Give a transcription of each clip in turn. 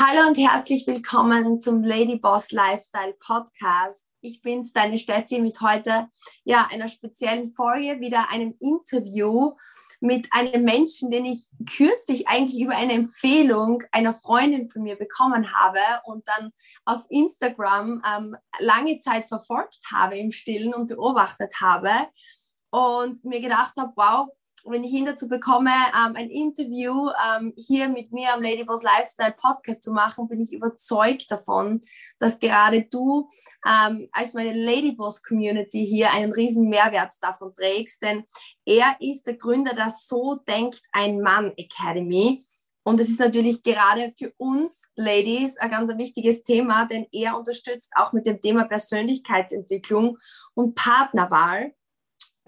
Hallo und herzlich willkommen zum Lady Boss Lifestyle Podcast. Ich bin's, deine Steffi, mit heute ja einer speziellen Folge, wieder einem Interview mit einem Menschen, den ich kürzlich eigentlich über eine Empfehlung einer Freundin von mir bekommen habe und dann auf Instagram ähm, lange Zeit verfolgt habe im Stillen und beobachtet habe und mir gedacht habe, wow, wenn ich ihn dazu bekomme, ähm, ein Interview ähm, hier mit mir am Ladyboss Lifestyle Podcast zu machen, bin ich überzeugt davon, dass gerade du ähm, als meine Ladyboss Community hier einen riesen Mehrwert davon trägst, denn er ist der Gründer der So denkt ein Mann Academy. Und es ist natürlich gerade für uns Ladies ein ganz wichtiges Thema, denn er unterstützt auch mit dem Thema Persönlichkeitsentwicklung und Partnerwahl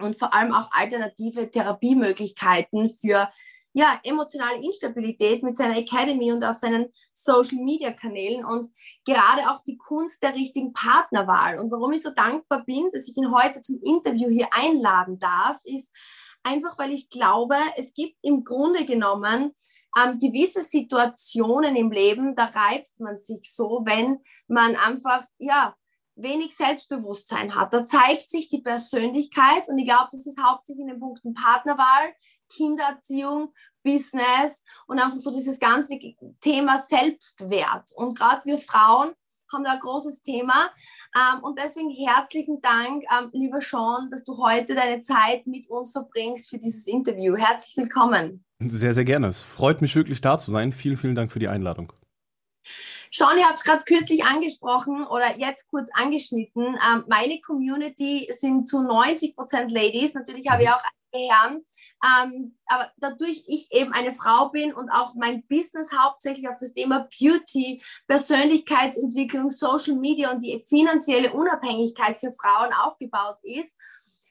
und vor allem auch alternative Therapiemöglichkeiten für ja, emotionale Instabilität mit seiner Academy und auf seinen Social Media Kanälen und gerade auch die Kunst der richtigen Partnerwahl. Und warum ich so dankbar bin, dass ich ihn heute zum Interview hier einladen darf, ist einfach, weil ich glaube, es gibt im Grunde genommen ähm, gewisse Situationen im Leben, da reibt man sich so, wenn man einfach, ja, wenig Selbstbewusstsein hat. Da zeigt sich die Persönlichkeit und ich glaube, das ist hauptsächlich in den Punkten Partnerwahl, Kindererziehung, Business und einfach so dieses ganze Thema Selbstwert. Und gerade wir Frauen haben da ein großes Thema. Ähm, und deswegen herzlichen Dank, ähm, lieber Sean, dass du heute deine Zeit mit uns verbringst für dieses Interview. Herzlich willkommen. Sehr, sehr gerne. Es freut mich wirklich da zu sein. Vielen, vielen Dank für die Einladung. Sean, ich habe es gerade kürzlich angesprochen oder jetzt kurz angeschnitten. Ähm, meine Community sind zu 90 Prozent Ladies. Natürlich habe ich mhm. auch Herren. Ähm, aber dadurch ich eben eine Frau bin und auch mein Business hauptsächlich auf das Thema Beauty, Persönlichkeitsentwicklung, Social Media und die finanzielle Unabhängigkeit für Frauen aufgebaut ist,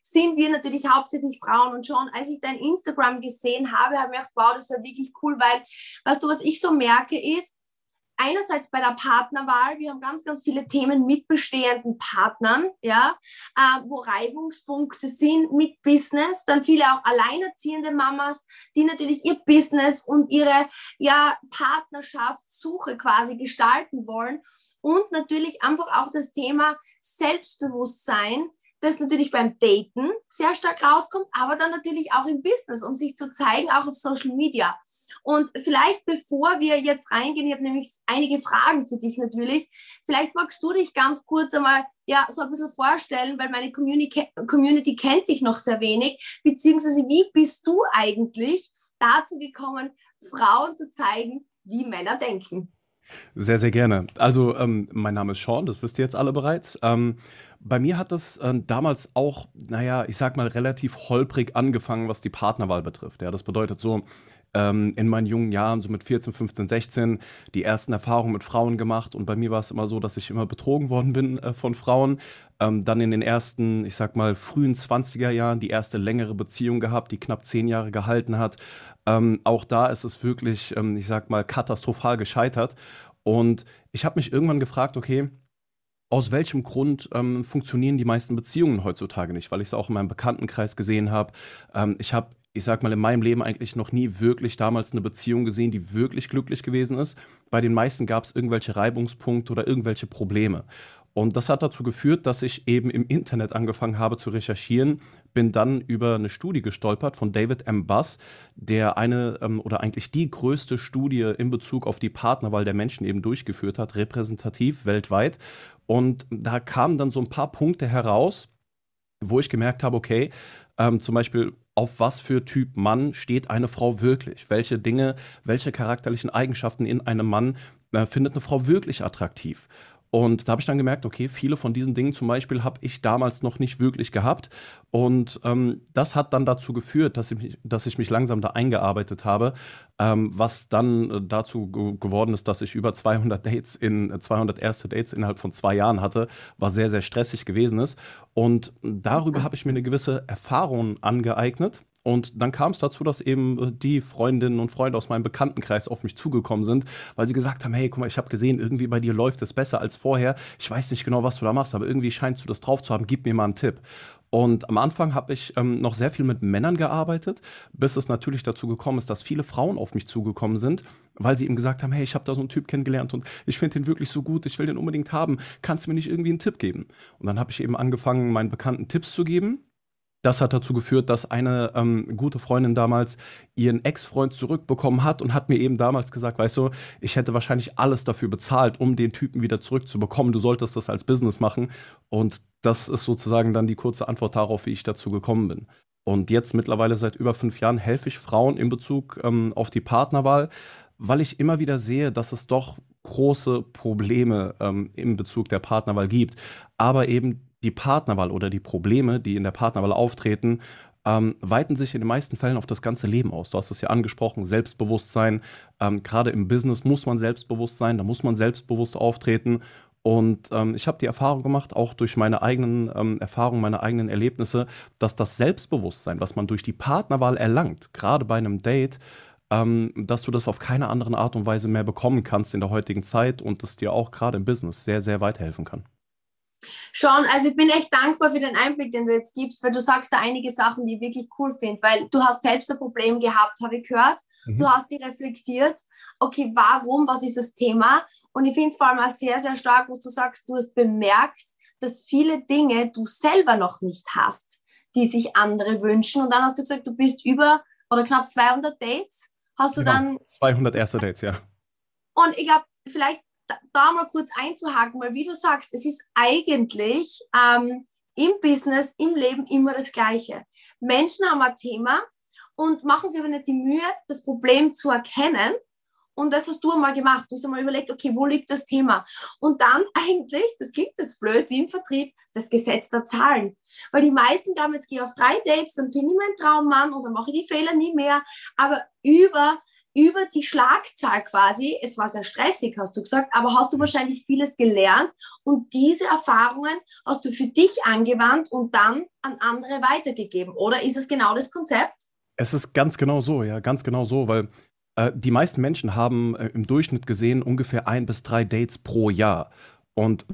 sind wir natürlich hauptsächlich Frauen. Und schon als ich dein Instagram gesehen habe, habe ich mir gedacht, wow, das war wirklich cool, weil, weißt du, was ich so merke ist, einerseits bei der Partnerwahl, wir haben ganz, ganz viele Themen mit bestehenden Partnern, ja, äh, wo Reibungspunkte sind mit Business, dann viele auch alleinerziehende Mamas, die natürlich ihr Business und ihre ja, Partnerschaftssuche quasi gestalten wollen. Und natürlich einfach auch das Thema Selbstbewusstsein, das natürlich beim Daten sehr stark rauskommt, aber dann natürlich auch im Business, um sich zu zeigen, auch auf Social Media. Und vielleicht bevor wir jetzt reingehen, ich habe nämlich einige Fragen für dich natürlich. Vielleicht magst du dich ganz kurz einmal ja, so ein bisschen vorstellen, weil meine Community, Community kennt dich noch sehr wenig, beziehungsweise wie bist du eigentlich dazu gekommen, Frauen zu zeigen, wie Männer denken? Sehr, sehr gerne. Also, ähm, mein Name ist Sean, das wisst ihr jetzt alle bereits. Ähm, bei mir hat das äh, damals auch, naja, ich sag mal, relativ holprig angefangen, was die Partnerwahl betrifft. Ja, das bedeutet so, ähm, in meinen jungen Jahren, so mit 14, 15, 16, die ersten Erfahrungen mit Frauen gemacht. Und bei mir war es immer so, dass ich immer betrogen worden bin äh, von Frauen. Ähm, dann in den ersten, ich sag mal, frühen 20er Jahren die erste längere Beziehung gehabt, die knapp zehn Jahre gehalten hat. Ähm, auch da ist es wirklich, ähm, ich sag mal, katastrophal gescheitert. Und ich habe mich irgendwann gefragt, okay, aus welchem Grund ähm, funktionieren die meisten Beziehungen heutzutage nicht? Weil ich es auch in meinem Bekanntenkreis gesehen habe. Ähm, ich habe ich sag mal, in meinem Leben eigentlich noch nie wirklich damals eine Beziehung gesehen, die wirklich glücklich gewesen ist. Bei den meisten gab es irgendwelche Reibungspunkte oder irgendwelche Probleme. Und das hat dazu geführt, dass ich eben im Internet angefangen habe zu recherchieren, bin dann über eine Studie gestolpert von David M. Buss, der eine ähm, oder eigentlich die größte Studie in Bezug auf die Partnerwahl der Menschen eben durchgeführt hat, repräsentativ weltweit. Und da kamen dann so ein paar Punkte heraus, wo ich gemerkt habe, okay, ähm, zum Beispiel auf was für Typ Mann steht eine Frau wirklich? Welche Dinge, welche charakterlichen Eigenschaften in einem Mann äh, findet eine Frau wirklich attraktiv? Und da habe ich dann gemerkt, okay, viele von diesen Dingen zum Beispiel habe ich damals noch nicht wirklich gehabt. Und ähm, das hat dann dazu geführt, dass ich mich, dass ich mich langsam da eingearbeitet habe, ähm, was dann äh, dazu ge geworden ist, dass ich über 200 Dates in, äh, 200 erste Dates innerhalb von zwei Jahren hatte, was sehr, sehr stressig gewesen ist. Und darüber habe ich mir eine gewisse Erfahrung angeeignet und dann kam es dazu, dass eben äh, die Freundinnen und Freunde aus meinem Bekanntenkreis auf mich zugekommen sind, weil sie gesagt haben, hey, guck mal, ich habe gesehen, irgendwie bei dir läuft es besser als vorher. Ich weiß nicht genau, was du da machst, aber irgendwie scheinst du das drauf zu haben. Gib mir mal einen Tipp. Und am Anfang habe ich ähm, noch sehr viel mit Männern gearbeitet, bis es natürlich dazu gekommen ist, dass viele Frauen auf mich zugekommen sind, weil sie eben gesagt haben, hey, ich habe da so einen Typ kennengelernt und ich finde den wirklich so gut, ich will den unbedingt haben, kannst du mir nicht irgendwie einen Tipp geben? Und dann habe ich eben angefangen, meinen Bekannten Tipps zu geben das hat dazu geführt, dass eine ähm, gute Freundin damals ihren Ex-Freund zurückbekommen hat und hat mir eben damals gesagt, weißt du, ich hätte wahrscheinlich alles dafür bezahlt, um den Typen wieder zurückzubekommen. Du solltest das als Business machen. Und das ist sozusagen dann die kurze Antwort darauf, wie ich dazu gekommen bin. Und jetzt mittlerweile seit über fünf Jahren helfe ich Frauen in Bezug ähm, auf die Partnerwahl, weil ich immer wieder sehe, dass es doch große Probleme ähm, in Bezug der Partnerwahl gibt. Aber eben die Partnerwahl oder die Probleme, die in der Partnerwahl auftreten, ähm, weiten sich in den meisten Fällen auf das ganze Leben aus. Du hast es ja angesprochen, Selbstbewusstsein. Ähm, Gerade im Business muss man selbstbewusst sein, da muss man selbstbewusst auftreten. Und ähm, ich habe die Erfahrung gemacht, auch durch meine eigenen ähm, Erfahrungen, meine eigenen Erlebnisse, dass das Selbstbewusstsein, was man durch die Partnerwahl erlangt, gerade bei einem Date, ähm, dass du das auf keine andere Art und Weise mehr bekommen kannst in der heutigen Zeit und das dir auch gerade im Business sehr, sehr weiterhelfen kann. Schon, also ich bin echt dankbar für den Einblick, den du jetzt gibst, weil du sagst da einige Sachen, die ich wirklich cool finde, weil du hast selbst ein Problem gehabt, habe ich gehört. Mhm. Du hast die reflektiert, okay, warum, was ist das Thema? Und ich finde es vor allem auch sehr, sehr stark, was du sagst, du hast bemerkt, dass viele Dinge du selber noch nicht hast, die sich andere wünschen. Und dann hast du gesagt, du bist über oder knapp 200 Dates. Hast du genau. dann... 200 erste Dates, ja. Und ich glaube, vielleicht da mal kurz einzuhaken, weil wie du sagst, es ist eigentlich ähm, im Business, im Leben immer das Gleiche. Menschen haben ein Thema und machen sich aber nicht die Mühe, das Problem zu erkennen. Und das hast du einmal gemacht. Du hast einmal überlegt, okay, wo liegt das Thema? Und dann eigentlich, das klingt das blöd, wie im Vertrieb, das Gesetz der Zahlen. Weil die meisten glauben, jetzt gehe ich auf drei Dates, dann finde ich meinen Traummann und dann mache ich die Fehler nie mehr. Aber über über die Schlagzahl quasi, es war sehr stressig, hast du gesagt, aber hast du mhm. wahrscheinlich vieles gelernt und diese Erfahrungen hast du für dich angewandt und dann an andere weitergegeben, oder ist es genau das Konzept? Es ist ganz genau so, ja, ganz genau so, weil äh, die meisten Menschen haben äh, im Durchschnitt gesehen ungefähr ein bis drei Dates pro Jahr. Und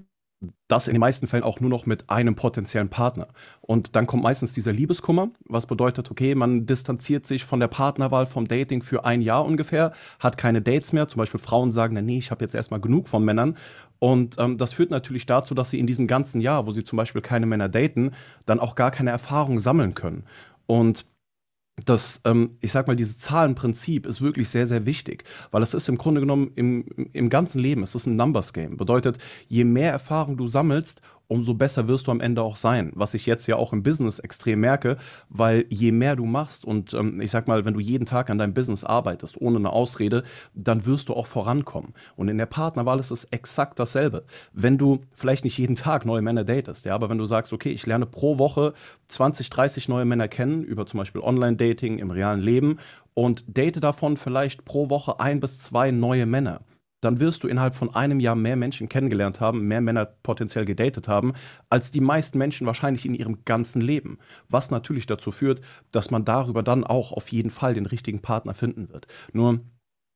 das in den meisten Fällen auch nur noch mit einem potenziellen Partner. Und dann kommt meistens dieser Liebeskummer, was bedeutet, okay, man distanziert sich von der Partnerwahl, vom Dating für ein Jahr ungefähr, hat keine Dates mehr. Zum Beispiel Frauen sagen, nee, ich habe jetzt erstmal genug von Männern. Und ähm, das führt natürlich dazu, dass sie in diesem ganzen Jahr, wo sie zum Beispiel keine Männer daten, dann auch gar keine Erfahrung sammeln können. Und das, ähm, ich sag mal, dieses Zahlenprinzip ist wirklich sehr, sehr wichtig, weil es ist im Grunde genommen im, im ganzen Leben, es ist ein Numbers Game. Bedeutet, je mehr Erfahrung du sammelst, umso besser wirst du am Ende auch sein. Was ich jetzt ja auch im Business extrem merke, weil je mehr du machst und ähm, ich sag mal, wenn du jeden Tag an deinem Business arbeitest, ohne eine Ausrede, dann wirst du auch vorankommen. Und in der Partnerwahl ist es exakt dasselbe. Wenn du vielleicht nicht jeden Tag neue Männer datest, ja, aber wenn du sagst, okay, ich lerne pro Woche 20, 30 neue Männer kennen, über zum Beispiel Online-Dating im realen Leben und date davon vielleicht pro Woche ein bis zwei neue Männer dann wirst du innerhalb von einem Jahr mehr Menschen kennengelernt haben, mehr Männer potenziell gedatet haben, als die meisten Menschen wahrscheinlich in ihrem ganzen Leben. Was natürlich dazu führt, dass man darüber dann auch auf jeden Fall den richtigen Partner finden wird. Nur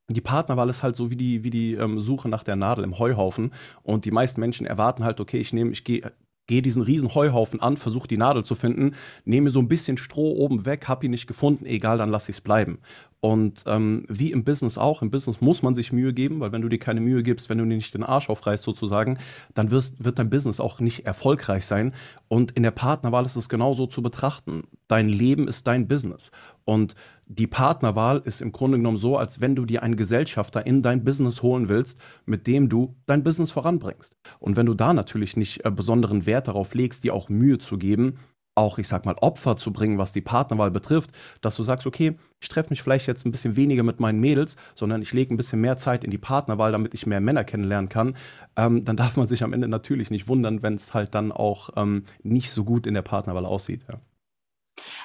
die Partnerwahl ist halt so wie die, wie die ähm, Suche nach der Nadel im Heuhaufen. Und die meisten Menschen erwarten halt, okay, ich nehme, ich gehe gehe diesen riesen Heuhaufen an, versuche die Nadel zu finden, nehme so ein bisschen Stroh oben weg, habe ihn nicht gefunden, egal, dann lasse ich es bleiben. Und ähm, wie im Business auch, im Business muss man sich Mühe geben, weil wenn du dir keine Mühe gibst, wenn du dir nicht den Arsch aufreißt sozusagen, dann wirst, wird dein Business auch nicht erfolgreich sein. Und in der Partnerwahl ist es genauso zu betrachten. Dein Leben ist dein Business. Und die Partnerwahl ist im Grunde genommen so, als wenn du dir einen Gesellschafter in dein Business holen willst, mit dem du dein Business voranbringst. Und wenn du da natürlich nicht äh, besonderen Wert darauf legst, dir auch Mühe zu geben, auch, ich sag mal, Opfer zu bringen, was die Partnerwahl betrifft, dass du sagst, okay, ich treffe mich vielleicht jetzt ein bisschen weniger mit meinen Mädels, sondern ich lege ein bisschen mehr Zeit in die Partnerwahl, damit ich mehr Männer kennenlernen kann, ähm, dann darf man sich am Ende natürlich nicht wundern, wenn es halt dann auch ähm, nicht so gut in der Partnerwahl aussieht. Ja.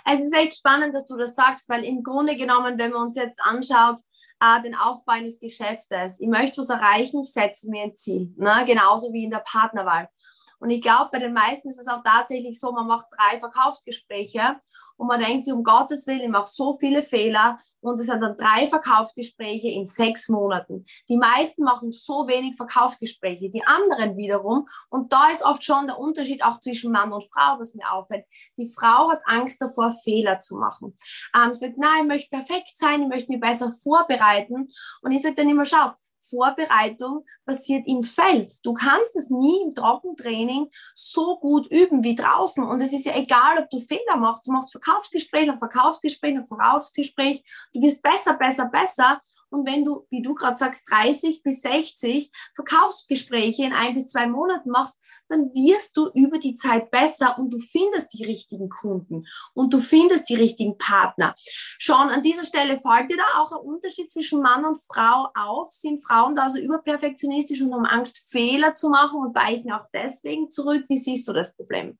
Es ist echt spannend, dass du das sagst, weil im Grunde genommen, wenn man uns jetzt anschaut, äh, den Aufbau eines Geschäftes, ich möchte was erreichen, ich setze mir ein Ziel, ne? genauso wie in der Partnerwahl. Und ich glaube, bei den meisten ist es auch tatsächlich so, man macht drei Verkaufsgespräche und man denkt sich, um Gottes Willen, ich mache so viele Fehler und es sind dann drei Verkaufsgespräche in sechs Monaten. Die meisten machen so wenig Verkaufsgespräche, die anderen wiederum. Und da ist oft schon der Unterschied auch zwischen Mann und Frau, was mir auffällt. Die Frau hat Angst davor, Fehler zu machen. Ähm, sagt, nein, ich möchte perfekt sein, ich möchte mich besser vorbereiten. Und ich sage dann immer, schau, Vorbereitung passiert im Feld. Du kannst es nie im Trockentraining so gut üben wie draußen. Und es ist ja egal, ob du Fehler machst. Du machst Verkaufsgespräch nach Verkaufsgespräch nach Verkaufsgespräch. Du wirst besser, besser, besser. Und wenn du, wie du gerade sagst, 30 bis 60 Verkaufsgespräche in ein bis zwei Monaten machst, dann wirst du über die Zeit besser und du findest die richtigen Kunden und du findest die richtigen Partner. Schon an dieser Stelle fällt dir da auch ein Unterschied zwischen Mann und Frau auf? Sind Frauen da so überperfektionistisch und haben Angst, Fehler zu machen und weichen auch deswegen zurück? Wie siehst du das Problem?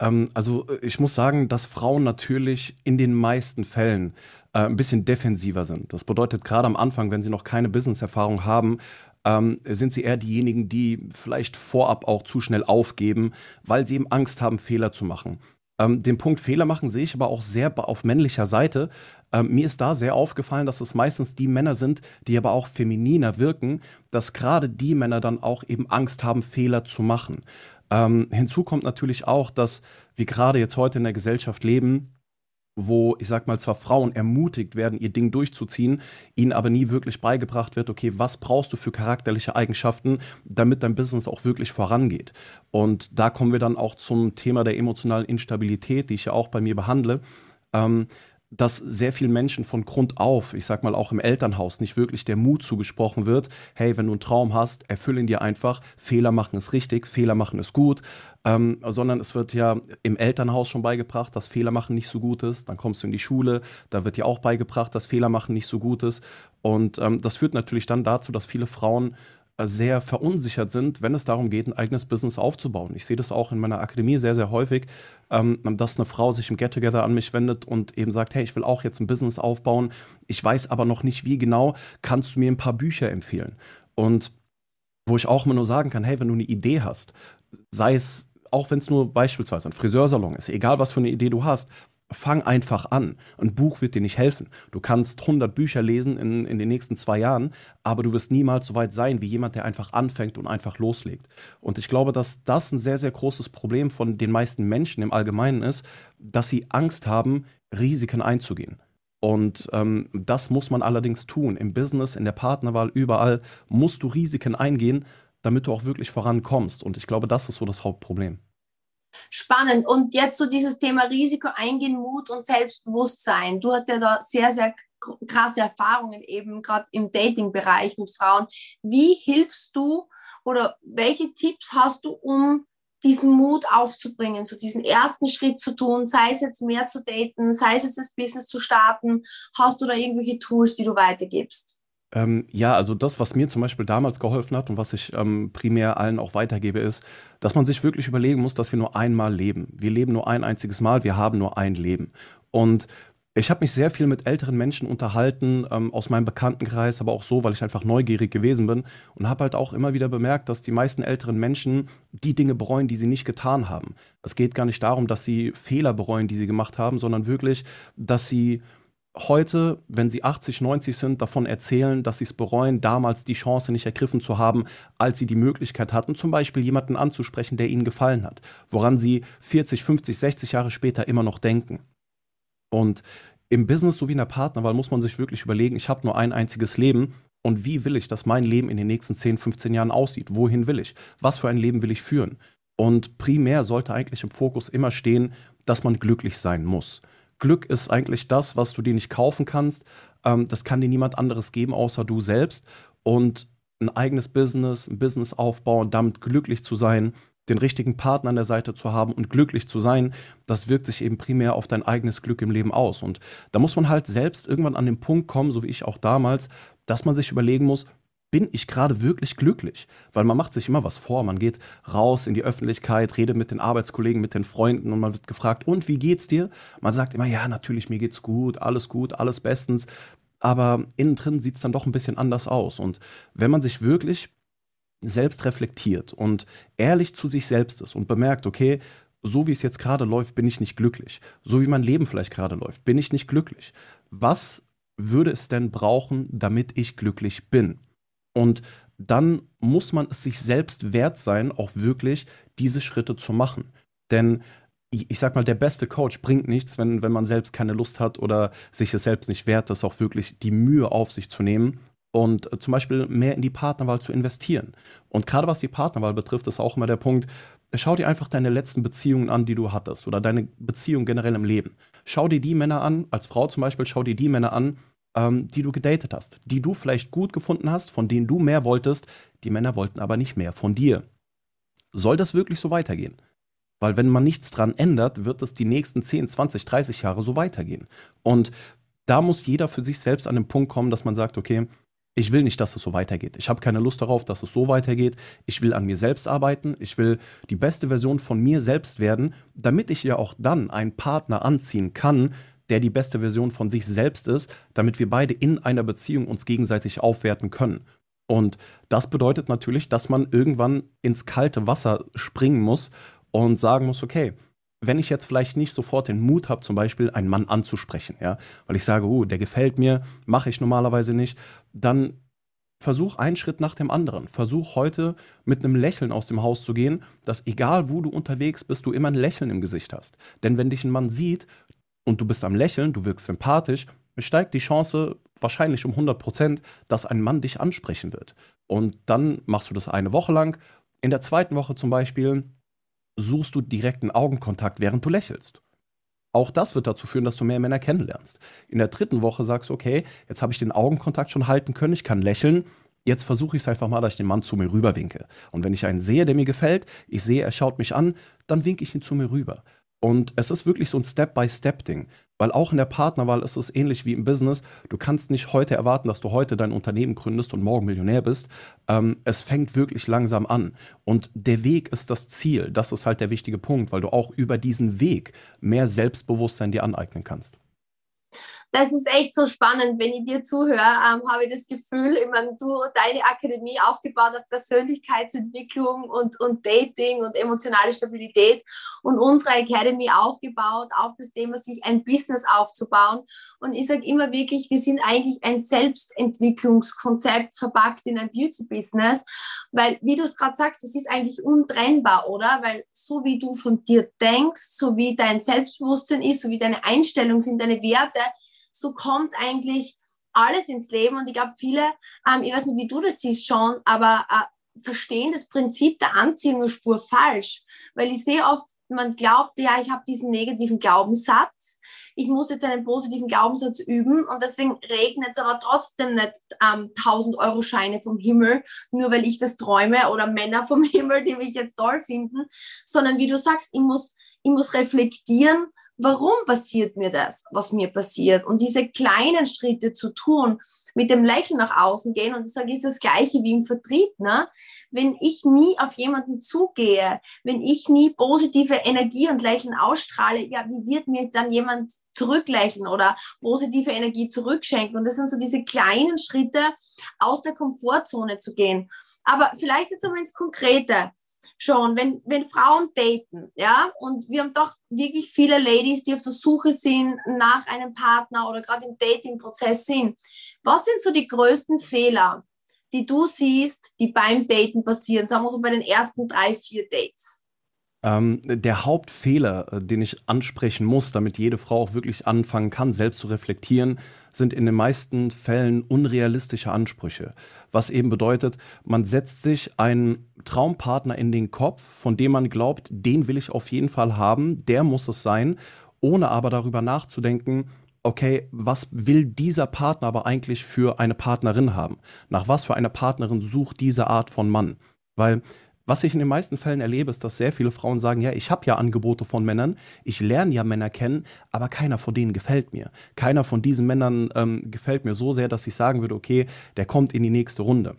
Ähm, also äh, ich muss sagen, dass Frauen natürlich in den meisten Fällen äh, ein bisschen defensiver sind. Das bedeutet, gerade am Anfang, wenn sie noch keine Business-Erfahrung haben, ähm, sind sie eher diejenigen, die vielleicht vorab auch zu schnell aufgeben, weil sie eben Angst haben, Fehler zu machen. Ähm, den Punkt Fehler machen sehe ich aber auch sehr auf männlicher Seite. Ähm, mir ist da sehr aufgefallen, dass es meistens die Männer sind, die aber auch femininer wirken, dass gerade die Männer dann auch eben Angst haben, Fehler zu machen. Ähm, hinzu kommt natürlich auch, dass wir gerade jetzt heute in der Gesellschaft leben, wo, ich sag mal, zwar Frauen ermutigt werden, ihr Ding durchzuziehen, ihnen aber nie wirklich beigebracht wird, okay, was brauchst du für charakterliche Eigenschaften, damit dein Business auch wirklich vorangeht. Und da kommen wir dann auch zum Thema der emotionalen Instabilität, die ich ja auch bei mir behandle. Ähm, dass sehr vielen Menschen von Grund auf, ich sag mal auch im Elternhaus, nicht wirklich der Mut zugesprochen wird, hey, wenn du einen Traum hast, erfülle ihn dir einfach, Fehler machen ist richtig, Fehler machen ist gut, ähm, sondern es wird ja im Elternhaus schon beigebracht, dass Fehler machen nicht so gut ist, dann kommst du in die Schule, da wird dir auch beigebracht, dass Fehler machen nicht so gut ist. Und ähm, das führt natürlich dann dazu, dass viele Frauen sehr verunsichert sind, wenn es darum geht, ein eigenes Business aufzubauen. Ich sehe das auch in meiner Akademie sehr, sehr häufig, ähm, dass eine Frau sich im Get-Together an mich wendet und eben sagt, hey, ich will auch jetzt ein Business aufbauen, ich weiß aber noch nicht, wie genau, kannst du mir ein paar Bücher empfehlen? Und wo ich auch immer nur sagen kann, hey, wenn du eine Idee hast, sei es auch wenn es nur beispielsweise ein Friseursalon ist, egal was für eine Idee du hast, fang einfach an. Ein Buch wird dir nicht helfen. Du kannst 100 Bücher lesen in, in den nächsten zwei Jahren, aber du wirst niemals so weit sein wie jemand, der einfach anfängt und einfach loslegt. Und ich glaube, dass das ein sehr, sehr großes Problem von den meisten Menschen im Allgemeinen ist, dass sie Angst haben, Risiken einzugehen. Und ähm, das muss man allerdings tun. Im Business, in der Partnerwahl, überall musst du Risiken eingehen, damit du auch wirklich vorankommst. Und ich glaube, das ist so das Hauptproblem. Spannend. Und jetzt so dieses Thema Risiko eingehen, Mut und Selbstbewusstsein. Du hast ja da sehr, sehr krasse Erfahrungen eben gerade im Dating-Bereich mit Frauen. Wie hilfst du oder welche Tipps hast du, um diesen Mut aufzubringen, so diesen ersten Schritt zu tun, sei es jetzt mehr zu daten, sei es jetzt das Business zu starten? Hast du da irgendwelche Tools, die du weitergibst? Ähm, ja, also das, was mir zum Beispiel damals geholfen hat und was ich ähm, primär allen auch weitergebe, ist, dass man sich wirklich überlegen muss, dass wir nur einmal leben. Wir leben nur ein einziges Mal, wir haben nur ein Leben. Und ich habe mich sehr viel mit älteren Menschen unterhalten, ähm, aus meinem Bekanntenkreis, aber auch so, weil ich einfach neugierig gewesen bin und habe halt auch immer wieder bemerkt, dass die meisten älteren Menschen die Dinge bereuen, die sie nicht getan haben. Es geht gar nicht darum, dass sie Fehler bereuen, die sie gemacht haben, sondern wirklich, dass sie heute, wenn sie 80, 90 sind, davon erzählen, dass sie es bereuen, damals die Chance nicht ergriffen zu haben, als sie die Möglichkeit hatten, zum Beispiel jemanden anzusprechen, der ihnen gefallen hat, woran sie 40, 50, 60 Jahre später immer noch denken. Und im Business sowie in der Partnerwahl muss man sich wirklich überlegen, ich habe nur ein einziges Leben und wie will ich, dass mein Leben in den nächsten 10, 15 Jahren aussieht? Wohin will ich? Was für ein Leben will ich führen? Und primär sollte eigentlich im Fokus immer stehen, dass man glücklich sein muss. Glück ist eigentlich das, was du dir nicht kaufen kannst. Ähm, das kann dir niemand anderes geben, außer du selbst. Und ein eigenes Business, ein Business aufbauen, damit glücklich zu sein, den richtigen Partner an der Seite zu haben und glücklich zu sein, das wirkt sich eben primär auf dein eigenes Glück im Leben aus. Und da muss man halt selbst irgendwann an den Punkt kommen, so wie ich auch damals, dass man sich überlegen muss, bin ich gerade wirklich glücklich? Weil man macht sich immer was vor. Man geht raus in die Öffentlichkeit, redet mit den Arbeitskollegen, mit den Freunden und man wird gefragt, und wie geht's dir? Man sagt immer, ja, natürlich, mir geht's gut, alles gut, alles bestens. Aber innen drin sieht es dann doch ein bisschen anders aus. Und wenn man sich wirklich selbst reflektiert und ehrlich zu sich selbst ist und bemerkt, okay, so wie es jetzt gerade läuft, bin ich nicht glücklich. So wie mein Leben vielleicht gerade läuft, bin ich nicht glücklich. Was würde es denn brauchen, damit ich glücklich bin? Und dann muss man es sich selbst wert sein, auch wirklich diese Schritte zu machen. Denn ich, sag mal, der beste Coach bringt nichts, wenn, wenn man selbst keine Lust hat oder sich es selbst nicht wert ist, auch wirklich die Mühe auf sich zu nehmen und äh, zum Beispiel mehr in die Partnerwahl zu investieren. Und gerade was die Partnerwahl betrifft, ist auch immer der Punkt, schau dir einfach deine letzten Beziehungen an, die du hattest oder deine Beziehung generell im Leben. Schau dir die Männer an, als Frau zum Beispiel, schau dir die Männer an, ähm, die du gedatet hast, die du vielleicht gut gefunden hast, von denen du mehr wolltest, die Männer wollten aber nicht mehr von dir. Soll das wirklich so weitergehen? Weil wenn man nichts dran ändert, wird es die nächsten 10, 20, 30 Jahre so weitergehen. Und da muss jeder für sich selbst an den Punkt kommen, dass man sagt, okay, ich will nicht, dass es so weitergeht. Ich habe keine Lust darauf, dass es so weitergeht. Ich will an mir selbst arbeiten. Ich will die beste Version von mir selbst werden, damit ich ja auch dann einen Partner anziehen kann, der die beste Version von sich selbst ist, damit wir beide in einer Beziehung uns gegenseitig aufwerten können. Und das bedeutet natürlich, dass man irgendwann ins kalte Wasser springen muss und sagen muss, okay, wenn ich jetzt vielleicht nicht sofort den Mut habe, zum Beispiel einen Mann anzusprechen, ja, weil ich sage, oh, der gefällt mir, mache ich normalerweise nicht, dann versuch einen Schritt nach dem anderen. Versuch heute mit einem Lächeln aus dem Haus zu gehen, dass egal wo du unterwegs bist, du immer ein Lächeln im Gesicht hast. Denn wenn dich ein Mann sieht und du bist am Lächeln, du wirkst sympathisch, steigt die Chance wahrscheinlich um 100 Prozent, dass ein Mann dich ansprechen wird. Und dann machst du das eine Woche lang. In der zweiten Woche zum Beispiel suchst du direkten Augenkontakt, während du lächelst. Auch das wird dazu führen, dass du mehr Männer kennenlernst. In der dritten Woche sagst du, okay, jetzt habe ich den Augenkontakt schon halten können, ich kann lächeln. Jetzt versuche ich es einfach mal, dass ich den Mann zu mir rüber winke. Und wenn ich einen sehe, der mir gefällt, ich sehe, er schaut mich an, dann winke ich ihn zu mir rüber. Und es ist wirklich so ein Step-by-Step-Ding. Weil auch in der Partnerwahl ist es ähnlich wie im Business. Du kannst nicht heute erwarten, dass du heute dein Unternehmen gründest und morgen Millionär bist. Ähm, es fängt wirklich langsam an. Und der Weg ist das Ziel. Das ist halt der wichtige Punkt, weil du auch über diesen Weg mehr Selbstbewusstsein dir aneignen kannst das ist echt so spannend, wenn ich dir zuhöre, ähm, habe ich das Gefühl, ich meine, du deine Akademie aufgebaut auf Persönlichkeitsentwicklung und, und Dating und emotionale Stabilität und unsere Academy aufgebaut auf das Thema, sich ein Business aufzubauen. Und ich sage immer wirklich, wir sind eigentlich ein Selbstentwicklungskonzept verpackt in ein Beauty-Business, weil, wie du es gerade sagst, das ist eigentlich untrennbar, oder? Weil so wie du von dir denkst, so wie dein Selbstbewusstsein ist, so wie deine Einstellungen sind, deine Werte, so kommt eigentlich alles ins Leben. Und ich glaube, viele, ähm, ich weiß nicht, wie du das siehst schon, aber äh, verstehen das Prinzip der Anziehungsspur falsch. Weil ich sehe oft, man glaubt, ja, ich habe diesen negativen Glaubenssatz, ich muss jetzt einen positiven Glaubenssatz üben und deswegen regnet es aber trotzdem nicht ähm, 1000 Euro Scheine vom Himmel, nur weil ich das träume oder Männer vom Himmel, die mich jetzt toll finden, sondern wie du sagst, ich muss, ich muss reflektieren, warum passiert mir das, was mir passiert? Und diese kleinen Schritte zu tun, mit dem Lächeln nach außen gehen, und ich sage, ist das Gleiche wie im Vertrieb, ne? Wenn ich nie auf jemanden zugehe, wenn ich nie positive Energie und Lächeln ausstrahle, ja, wie wird mir dann jemand zurücklächeln oder positive Energie zurückschenken? Und das sind so diese kleinen Schritte, aus der Komfortzone zu gehen. Aber vielleicht jetzt einmal ins Konkrete schon, wenn, wenn Frauen daten, ja, und wir haben doch wirklich viele Ladies, die auf der Suche sind nach einem Partner oder gerade im Dating-Prozess sind. Was sind so die größten Fehler, die du siehst, die beim Daten passieren? Sagen wir so bei den ersten drei, vier Dates. Ähm, der Hauptfehler, äh, den ich ansprechen muss, damit jede Frau auch wirklich anfangen kann, selbst zu reflektieren, sind in den meisten Fällen unrealistische Ansprüche. Was eben bedeutet, man setzt sich einen Traumpartner in den Kopf, von dem man glaubt, den will ich auf jeden Fall haben, der muss es sein, ohne aber darüber nachzudenken, okay, was will dieser Partner aber eigentlich für eine Partnerin haben? Nach was für einer Partnerin sucht diese Art von Mann? Weil was ich in den meisten Fällen erlebe, ist, dass sehr viele Frauen sagen, ja, ich habe ja Angebote von Männern, ich lerne ja Männer kennen, aber keiner von denen gefällt mir. Keiner von diesen Männern ähm, gefällt mir so sehr, dass ich sagen würde, okay, der kommt in die nächste Runde.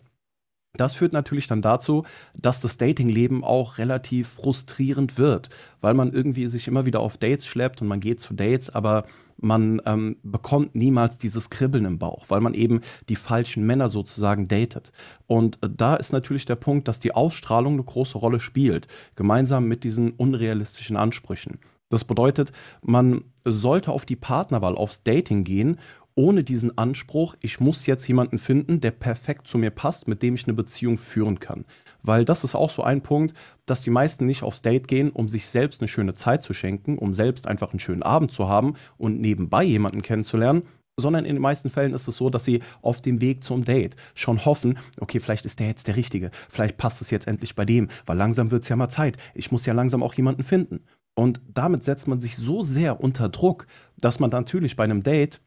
Das führt natürlich dann dazu, dass das Datingleben auch relativ frustrierend wird, weil man irgendwie sich immer wieder auf Dates schleppt und man geht zu Dates, aber man ähm, bekommt niemals dieses Kribbeln im Bauch, weil man eben die falschen Männer sozusagen datet. Und äh, da ist natürlich der Punkt, dass die Ausstrahlung eine große Rolle spielt, gemeinsam mit diesen unrealistischen Ansprüchen. Das bedeutet, man sollte auf die Partnerwahl, aufs Dating gehen ohne diesen Anspruch, ich muss jetzt jemanden finden, der perfekt zu mir passt, mit dem ich eine Beziehung führen kann. Weil das ist auch so ein Punkt, dass die meisten nicht aufs Date gehen, um sich selbst eine schöne Zeit zu schenken, um selbst einfach einen schönen Abend zu haben und nebenbei jemanden kennenzulernen, sondern in den meisten Fällen ist es so, dass sie auf dem Weg zum Date schon hoffen, okay, vielleicht ist der jetzt der Richtige, vielleicht passt es jetzt endlich bei dem, weil langsam wird es ja mal Zeit, ich muss ja langsam auch jemanden finden. Und damit setzt man sich so sehr unter Druck, dass man natürlich bei einem Date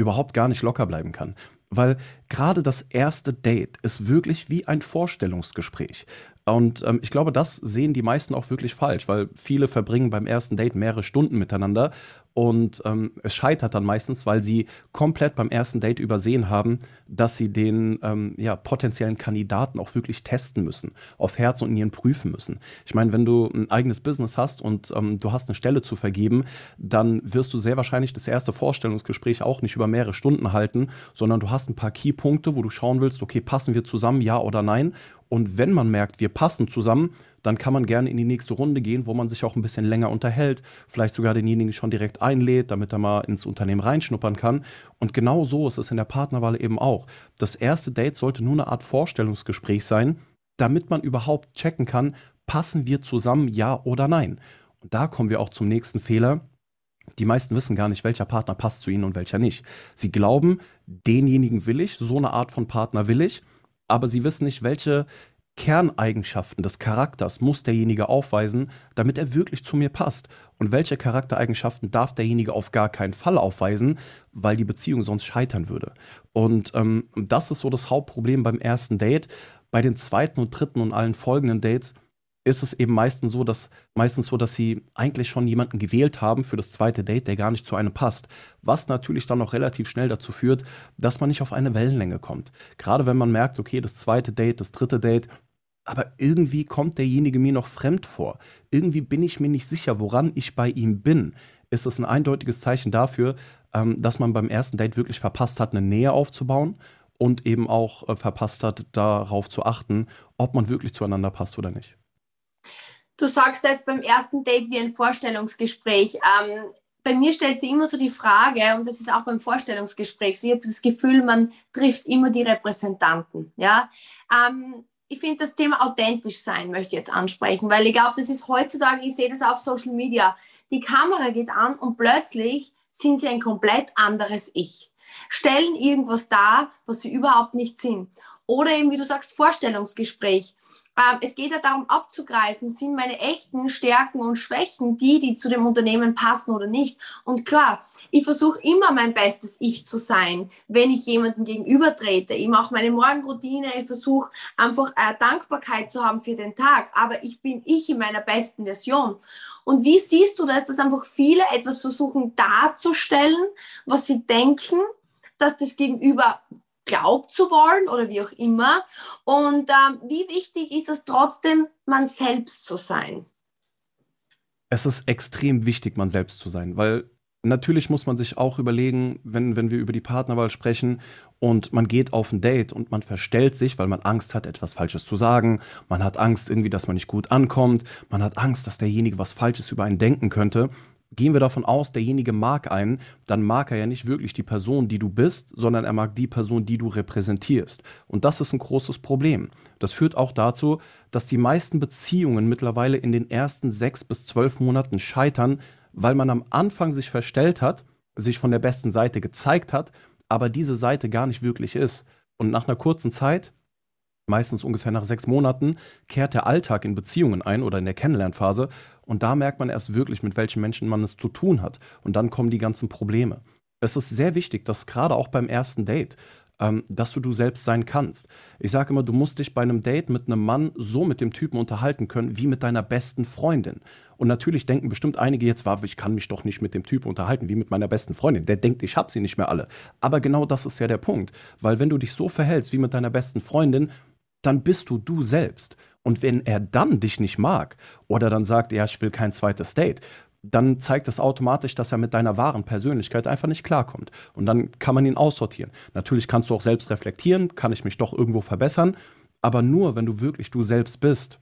überhaupt gar nicht locker bleiben kann. Weil gerade das erste Date ist wirklich wie ein Vorstellungsgespräch. Und ähm, ich glaube, das sehen die meisten auch wirklich falsch, weil viele verbringen beim ersten Date mehrere Stunden miteinander und ähm, es scheitert dann meistens, weil sie komplett beim ersten Date übersehen haben, dass sie den ähm, ja, potenziellen Kandidaten auch wirklich testen müssen, auf Herz und Nieren prüfen müssen. Ich meine, wenn du ein eigenes Business hast und ähm, du hast eine Stelle zu vergeben, dann wirst du sehr wahrscheinlich das erste Vorstellungsgespräch auch nicht über mehrere Stunden halten, sondern du hast ein paar Keypunkte, wo du schauen willst, okay, passen wir zusammen, ja oder nein? Und wenn man merkt, wir passen zusammen, dann kann man gerne in die nächste Runde gehen, wo man sich auch ein bisschen länger unterhält, vielleicht sogar denjenigen schon direkt einlädt, damit er mal ins Unternehmen reinschnuppern kann. Und genau so ist es in der Partnerwahl eben auch. Das erste Date sollte nur eine Art Vorstellungsgespräch sein, damit man überhaupt checken kann, passen wir zusammen, ja oder nein. Und da kommen wir auch zum nächsten Fehler. Die meisten wissen gar nicht, welcher Partner passt zu ihnen und welcher nicht. Sie glauben, denjenigen will ich, so eine Art von Partner will ich, aber sie wissen nicht, welche Kerneigenschaften des Charakters muss derjenige aufweisen, damit er wirklich zu mir passt? Und welche Charaktereigenschaften darf derjenige auf gar keinen Fall aufweisen, weil die Beziehung sonst scheitern würde? Und ähm, das ist so das Hauptproblem beim ersten Date. Bei den zweiten und dritten und allen folgenden Dates ist es eben meistens so, dass meistens so, dass sie eigentlich schon jemanden gewählt haben für das zweite Date, der gar nicht zu einem passt. Was natürlich dann auch relativ schnell dazu führt, dass man nicht auf eine Wellenlänge kommt. Gerade wenn man merkt, okay, das zweite Date, das dritte Date, aber irgendwie kommt derjenige mir noch fremd vor. Irgendwie bin ich mir nicht sicher, woran ich bei ihm bin. Ist das ein eindeutiges Zeichen dafür, ähm, dass man beim ersten Date wirklich verpasst hat, eine Nähe aufzubauen und eben auch äh, verpasst hat, darauf zu achten, ob man wirklich zueinander passt oder nicht? Du sagst jetzt beim ersten Date wie ein Vorstellungsgespräch. Ähm, bei mir stellt sich immer so die Frage, und das ist auch beim Vorstellungsgespräch so, ich habe das Gefühl, man trifft immer die Repräsentanten. Ja? Ähm, ich finde das Thema authentisch sein möchte ich jetzt ansprechen, weil ich glaube, das ist heutzutage, ich sehe das auf Social Media, die Kamera geht an und plötzlich sind sie ein komplett anderes Ich. Stellen irgendwas dar, was sie überhaupt nicht sind. Oder eben, wie du sagst, Vorstellungsgespräch. Ähm, es geht ja darum abzugreifen, sind meine echten Stärken und Schwächen die, die zu dem Unternehmen passen oder nicht. Und klar, ich versuche immer mein bestes Ich zu sein, wenn ich jemandem gegenüber trete. Ich mache meine Morgenroutine, ich versuche einfach äh, Dankbarkeit zu haben für den Tag. Aber ich bin ich in meiner besten Version. Und wie siehst du das, dass einfach viele etwas versuchen darzustellen, was sie denken, dass das Gegenüber glaubt zu wollen oder wie auch immer. Und ähm, wie wichtig ist es trotzdem, man selbst zu sein? Es ist extrem wichtig, man selbst zu sein, weil natürlich muss man sich auch überlegen, wenn, wenn wir über die Partnerwahl sprechen und man geht auf ein Date und man verstellt sich, weil man Angst hat, etwas Falsches zu sagen, man hat Angst irgendwie, dass man nicht gut ankommt, man hat Angst, dass derjenige was Falsches über einen denken könnte, gehen wir davon aus, derjenige mag einen, dann mag er ja nicht wirklich die Person, die du bist, sondern er mag die Person, die du repräsentierst. Und das ist ein großes Problem. Das führt auch dazu, dass die meisten Beziehungen mittlerweile in den ersten sechs bis zwölf Monaten scheitern, weil man am Anfang sich verstellt hat, sich von der besten Seite gezeigt hat, aber diese Seite gar nicht wirklich ist. Und nach einer kurzen Zeit meistens ungefähr nach sechs Monaten, kehrt der Alltag in Beziehungen ein oder in der Kennenlernphase. Und da merkt man erst wirklich, mit welchen Menschen man es zu tun hat. Und dann kommen die ganzen Probleme. Es ist sehr wichtig, dass gerade auch beim ersten Date, ähm, dass du du selbst sein kannst. Ich sage immer, du musst dich bei einem Date mit einem Mann so mit dem Typen unterhalten können, wie mit deiner besten Freundin. Und natürlich denken bestimmt einige jetzt, ich kann mich doch nicht mit dem Typen unterhalten, wie mit meiner besten Freundin. Der denkt, ich habe sie nicht mehr alle. Aber genau das ist ja der Punkt. Weil wenn du dich so verhältst wie mit deiner besten Freundin, dann bist du du selbst. Und wenn er dann dich nicht mag oder dann sagt, ja, ich will kein zweites Date, dann zeigt das automatisch, dass er mit deiner wahren Persönlichkeit einfach nicht klarkommt. Und dann kann man ihn aussortieren. Natürlich kannst du auch selbst reflektieren, kann ich mich doch irgendwo verbessern, aber nur wenn du wirklich du selbst bist,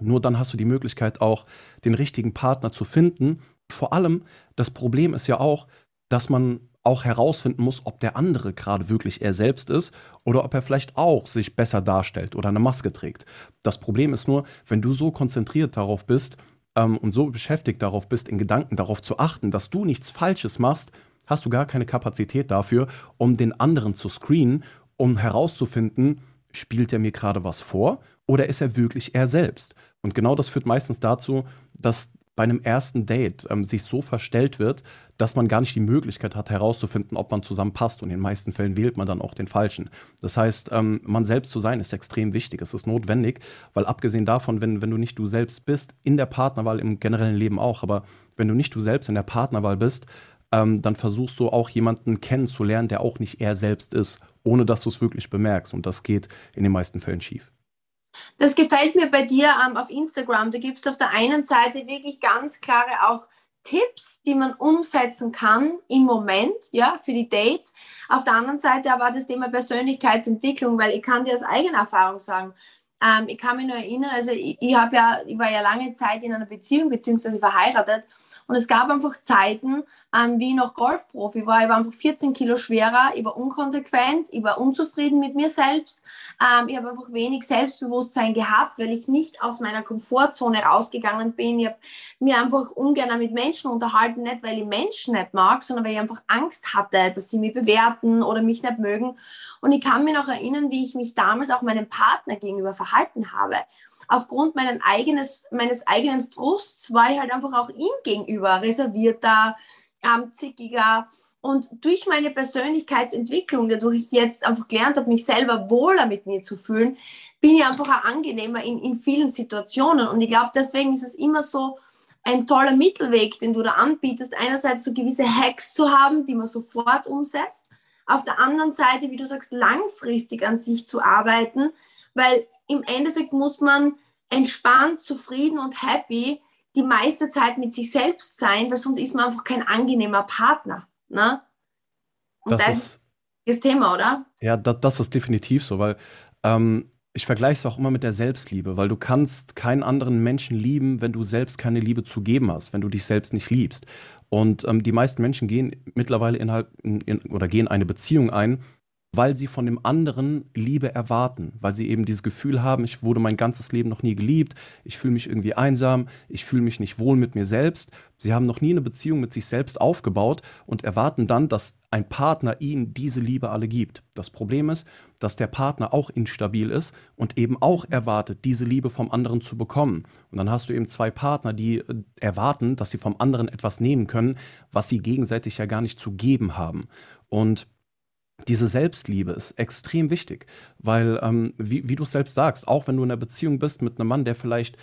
nur dann hast du die Möglichkeit auch, den richtigen Partner zu finden. Vor allem, das Problem ist ja auch, dass man auch herausfinden muss, ob der andere gerade wirklich er selbst ist oder ob er vielleicht auch sich besser darstellt oder eine Maske trägt. Das Problem ist nur, wenn du so konzentriert darauf bist ähm, und so beschäftigt darauf bist, in Gedanken darauf zu achten, dass du nichts Falsches machst, hast du gar keine Kapazität dafür, um den anderen zu screenen, um herauszufinden, spielt er mir gerade was vor oder ist er wirklich er selbst? Und genau das führt meistens dazu, dass bei einem ersten Date ähm, sich so verstellt wird, dass man gar nicht die Möglichkeit hat herauszufinden, ob man zusammenpasst. Und in den meisten Fällen wählt man dann auch den Falschen. Das heißt, ähm, man selbst zu sein ist extrem wichtig. Es ist notwendig, weil abgesehen davon, wenn, wenn du nicht du selbst bist, in der Partnerwahl, im generellen Leben auch, aber wenn du nicht du selbst in der Partnerwahl bist, ähm, dann versuchst du auch jemanden kennenzulernen, der auch nicht er selbst ist, ohne dass du es wirklich bemerkst. Und das geht in den meisten Fällen schief. Das gefällt mir bei dir ähm, auf Instagram. Du gibst auf der einen Seite wirklich ganz klare auch Tipps, die man umsetzen kann im Moment, ja, für die Dates. Auf der anderen Seite aber das Thema Persönlichkeitsentwicklung, weil ich kann dir aus eigener Erfahrung sagen, ähm, ich kann mich nur erinnern, also ich, ich, ja, ich war ja lange Zeit in einer Beziehung beziehungsweise verheiratet und es gab einfach Zeiten, ähm, wie ich noch Golfprofi war. Ich war einfach 14 Kilo schwerer, ich war unkonsequent, ich war unzufrieden mit mir selbst. Ähm, ich habe einfach wenig Selbstbewusstsein gehabt, weil ich nicht aus meiner Komfortzone rausgegangen bin. Ich habe mir einfach ungern mit Menschen unterhalten, nicht weil ich Menschen nicht mag, sondern weil ich einfach Angst hatte, dass sie mich bewerten oder mich nicht mögen. Und ich kann mich noch erinnern, wie ich mich damals auch meinem Partner gegenüber verhalten habe. Aufgrund meinen eigenes, meines eigenen Frusts war ich halt einfach auch ihm gegenüber reservierter, ähm, zickiger. Und durch meine Persönlichkeitsentwicklung, dadurch ich jetzt einfach gelernt habe, mich selber wohler mit mir zu fühlen, bin ich einfach auch angenehmer in, in vielen Situationen. Und ich glaube, deswegen ist es immer so ein toller Mittelweg, den du da anbietest. Einerseits so gewisse Hacks zu haben, die man sofort umsetzt. Auf der anderen Seite, wie du sagst, langfristig an sich zu arbeiten, weil im Endeffekt muss man entspannt, zufrieden und happy die meiste Zeit mit sich selbst sein, weil sonst ist man einfach kein angenehmer Partner. Ne? Und das, das ist das Thema, oder? Ja, das, das ist definitiv so, weil ähm, ich vergleiche es auch immer mit der Selbstliebe, weil du kannst keinen anderen Menschen lieben, wenn du selbst keine Liebe zu geben hast, wenn du dich selbst nicht liebst. Und ähm, die meisten Menschen gehen mittlerweile innerhalb in, in, oder gehen eine Beziehung ein, weil sie von dem anderen Liebe erwarten, weil sie eben dieses Gefühl haben, ich wurde mein ganzes Leben noch nie geliebt, ich fühle mich irgendwie einsam, ich fühle mich nicht wohl mit mir selbst. Sie haben noch nie eine Beziehung mit sich selbst aufgebaut und erwarten dann, dass ein Partner ihnen diese Liebe alle gibt. Das Problem ist, dass der Partner auch instabil ist und eben auch erwartet, diese Liebe vom anderen zu bekommen. Und dann hast du eben zwei Partner, die äh, erwarten, dass sie vom anderen etwas nehmen können, was sie gegenseitig ja gar nicht zu geben haben. Und diese Selbstliebe ist extrem wichtig, weil, ähm, wie, wie du es selbst sagst, auch wenn du in einer Beziehung bist mit einem Mann, der vielleicht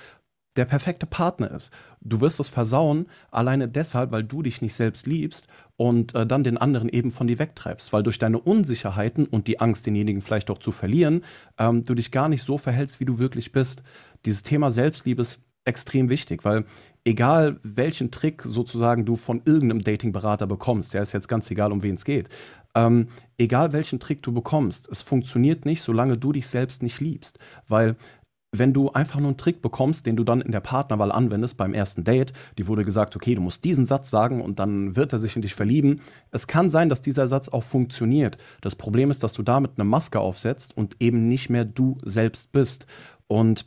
der perfekte Partner ist, du wirst es versauen, alleine deshalb, weil du dich nicht selbst liebst und äh, dann den anderen eben von dir wegtreibst, weil durch deine Unsicherheiten und die Angst, denjenigen vielleicht auch zu verlieren, ähm, du dich gar nicht so verhältst, wie du wirklich bist. Dieses Thema Selbstliebe ist extrem wichtig, weil egal welchen Trick sozusagen du von irgendeinem Datingberater bekommst, der ist jetzt ganz egal, um wen es geht, ähm, egal welchen Trick du bekommst, es funktioniert nicht, solange du dich selbst nicht liebst. Weil wenn du einfach nur einen Trick bekommst, den du dann in der Partnerwahl anwendest beim ersten Date, die wurde gesagt, okay, du musst diesen Satz sagen und dann wird er sich in dich verlieben. Es kann sein, dass dieser Satz auch funktioniert. Das Problem ist, dass du damit eine Maske aufsetzt und eben nicht mehr du selbst bist. Und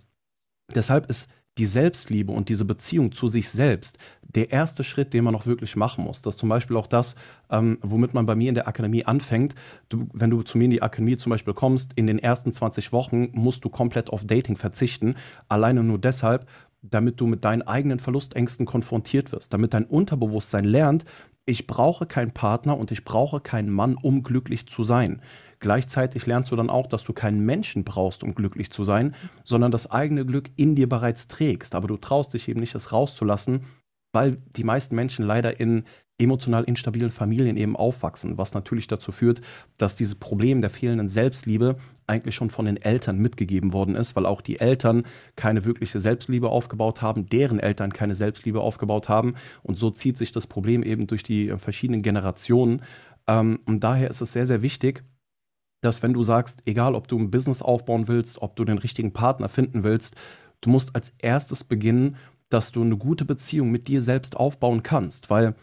deshalb ist die Selbstliebe und diese Beziehung zu sich selbst der erste Schritt, den man noch wirklich machen muss. Das ist zum Beispiel auch das, ähm, womit man bei mir in der Akademie anfängt. Du, wenn du zu mir in die Akademie zum Beispiel kommst, in den ersten 20 Wochen musst du komplett auf Dating verzichten. Alleine nur deshalb, damit du mit deinen eigenen Verlustängsten konfrontiert wirst, damit dein Unterbewusstsein lernt, ich brauche keinen Partner und ich brauche keinen Mann, um glücklich zu sein. Gleichzeitig lernst du dann auch, dass du keinen Menschen brauchst, um glücklich zu sein, sondern das eigene Glück in dir bereits trägst. Aber du traust dich eben nicht, es rauszulassen, weil die meisten Menschen leider in emotional instabilen Familien eben aufwachsen, was natürlich dazu führt, dass dieses Problem der fehlenden Selbstliebe eigentlich schon von den Eltern mitgegeben worden ist, weil auch die Eltern keine wirkliche Selbstliebe aufgebaut haben, deren Eltern keine Selbstliebe aufgebaut haben. Und so zieht sich das Problem eben durch die äh, verschiedenen Generationen. Ähm, und daher ist es sehr, sehr wichtig, dass wenn du sagst, egal ob du ein Business aufbauen willst, ob du den richtigen Partner finden willst, du musst als erstes beginnen, dass du eine gute Beziehung mit dir selbst aufbauen kannst, weil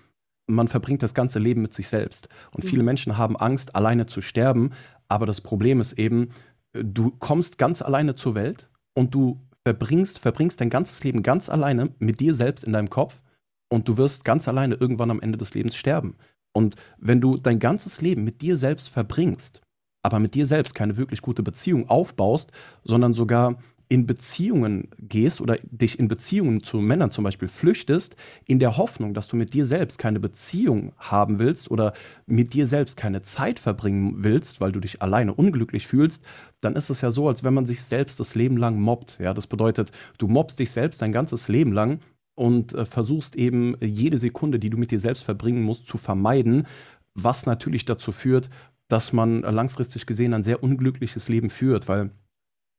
man verbringt das ganze Leben mit sich selbst. Und viele mhm. Menschen haben Angst, alleine zu sterben. Aber das Problem ist eben, du kommst ganz alleine zur Welt und du verbringst, verbringst dein ganzes Leben ganz alleine mit dir selbst in deinem Kopf und du wirst ganz alleine irgendwann am Ende des Lebens sterben. Und wenn du dein ganzes Leben mit dir selbst verbringst, aber mit dir selbst keine wirklich gute Beziehung aufbaust, sondern sogar in Beziehungen gehst oder dich in Beziehungen zu Männern zum Beispiel flüchtest, in der Hoffnung, dass du mit dir selbst keine Beziehung haben willst oder mit dir selbst keine Zeit verbringen willst, weil du dich alleine unglücklich fühlst, dann ist es ja so, als wenn man sich selbst das Leben lang mobbt. Ja, das bedeutet, du mobbst dich selbst dein ganzes Leben lang und äh, versuchst eben jede Sekunde, die du mit dir selbst verbringen musst, zu vermeiden, was natürlich dazu führt, dass man langfristig gesehen ein sehr unglückliches Leben führt, weil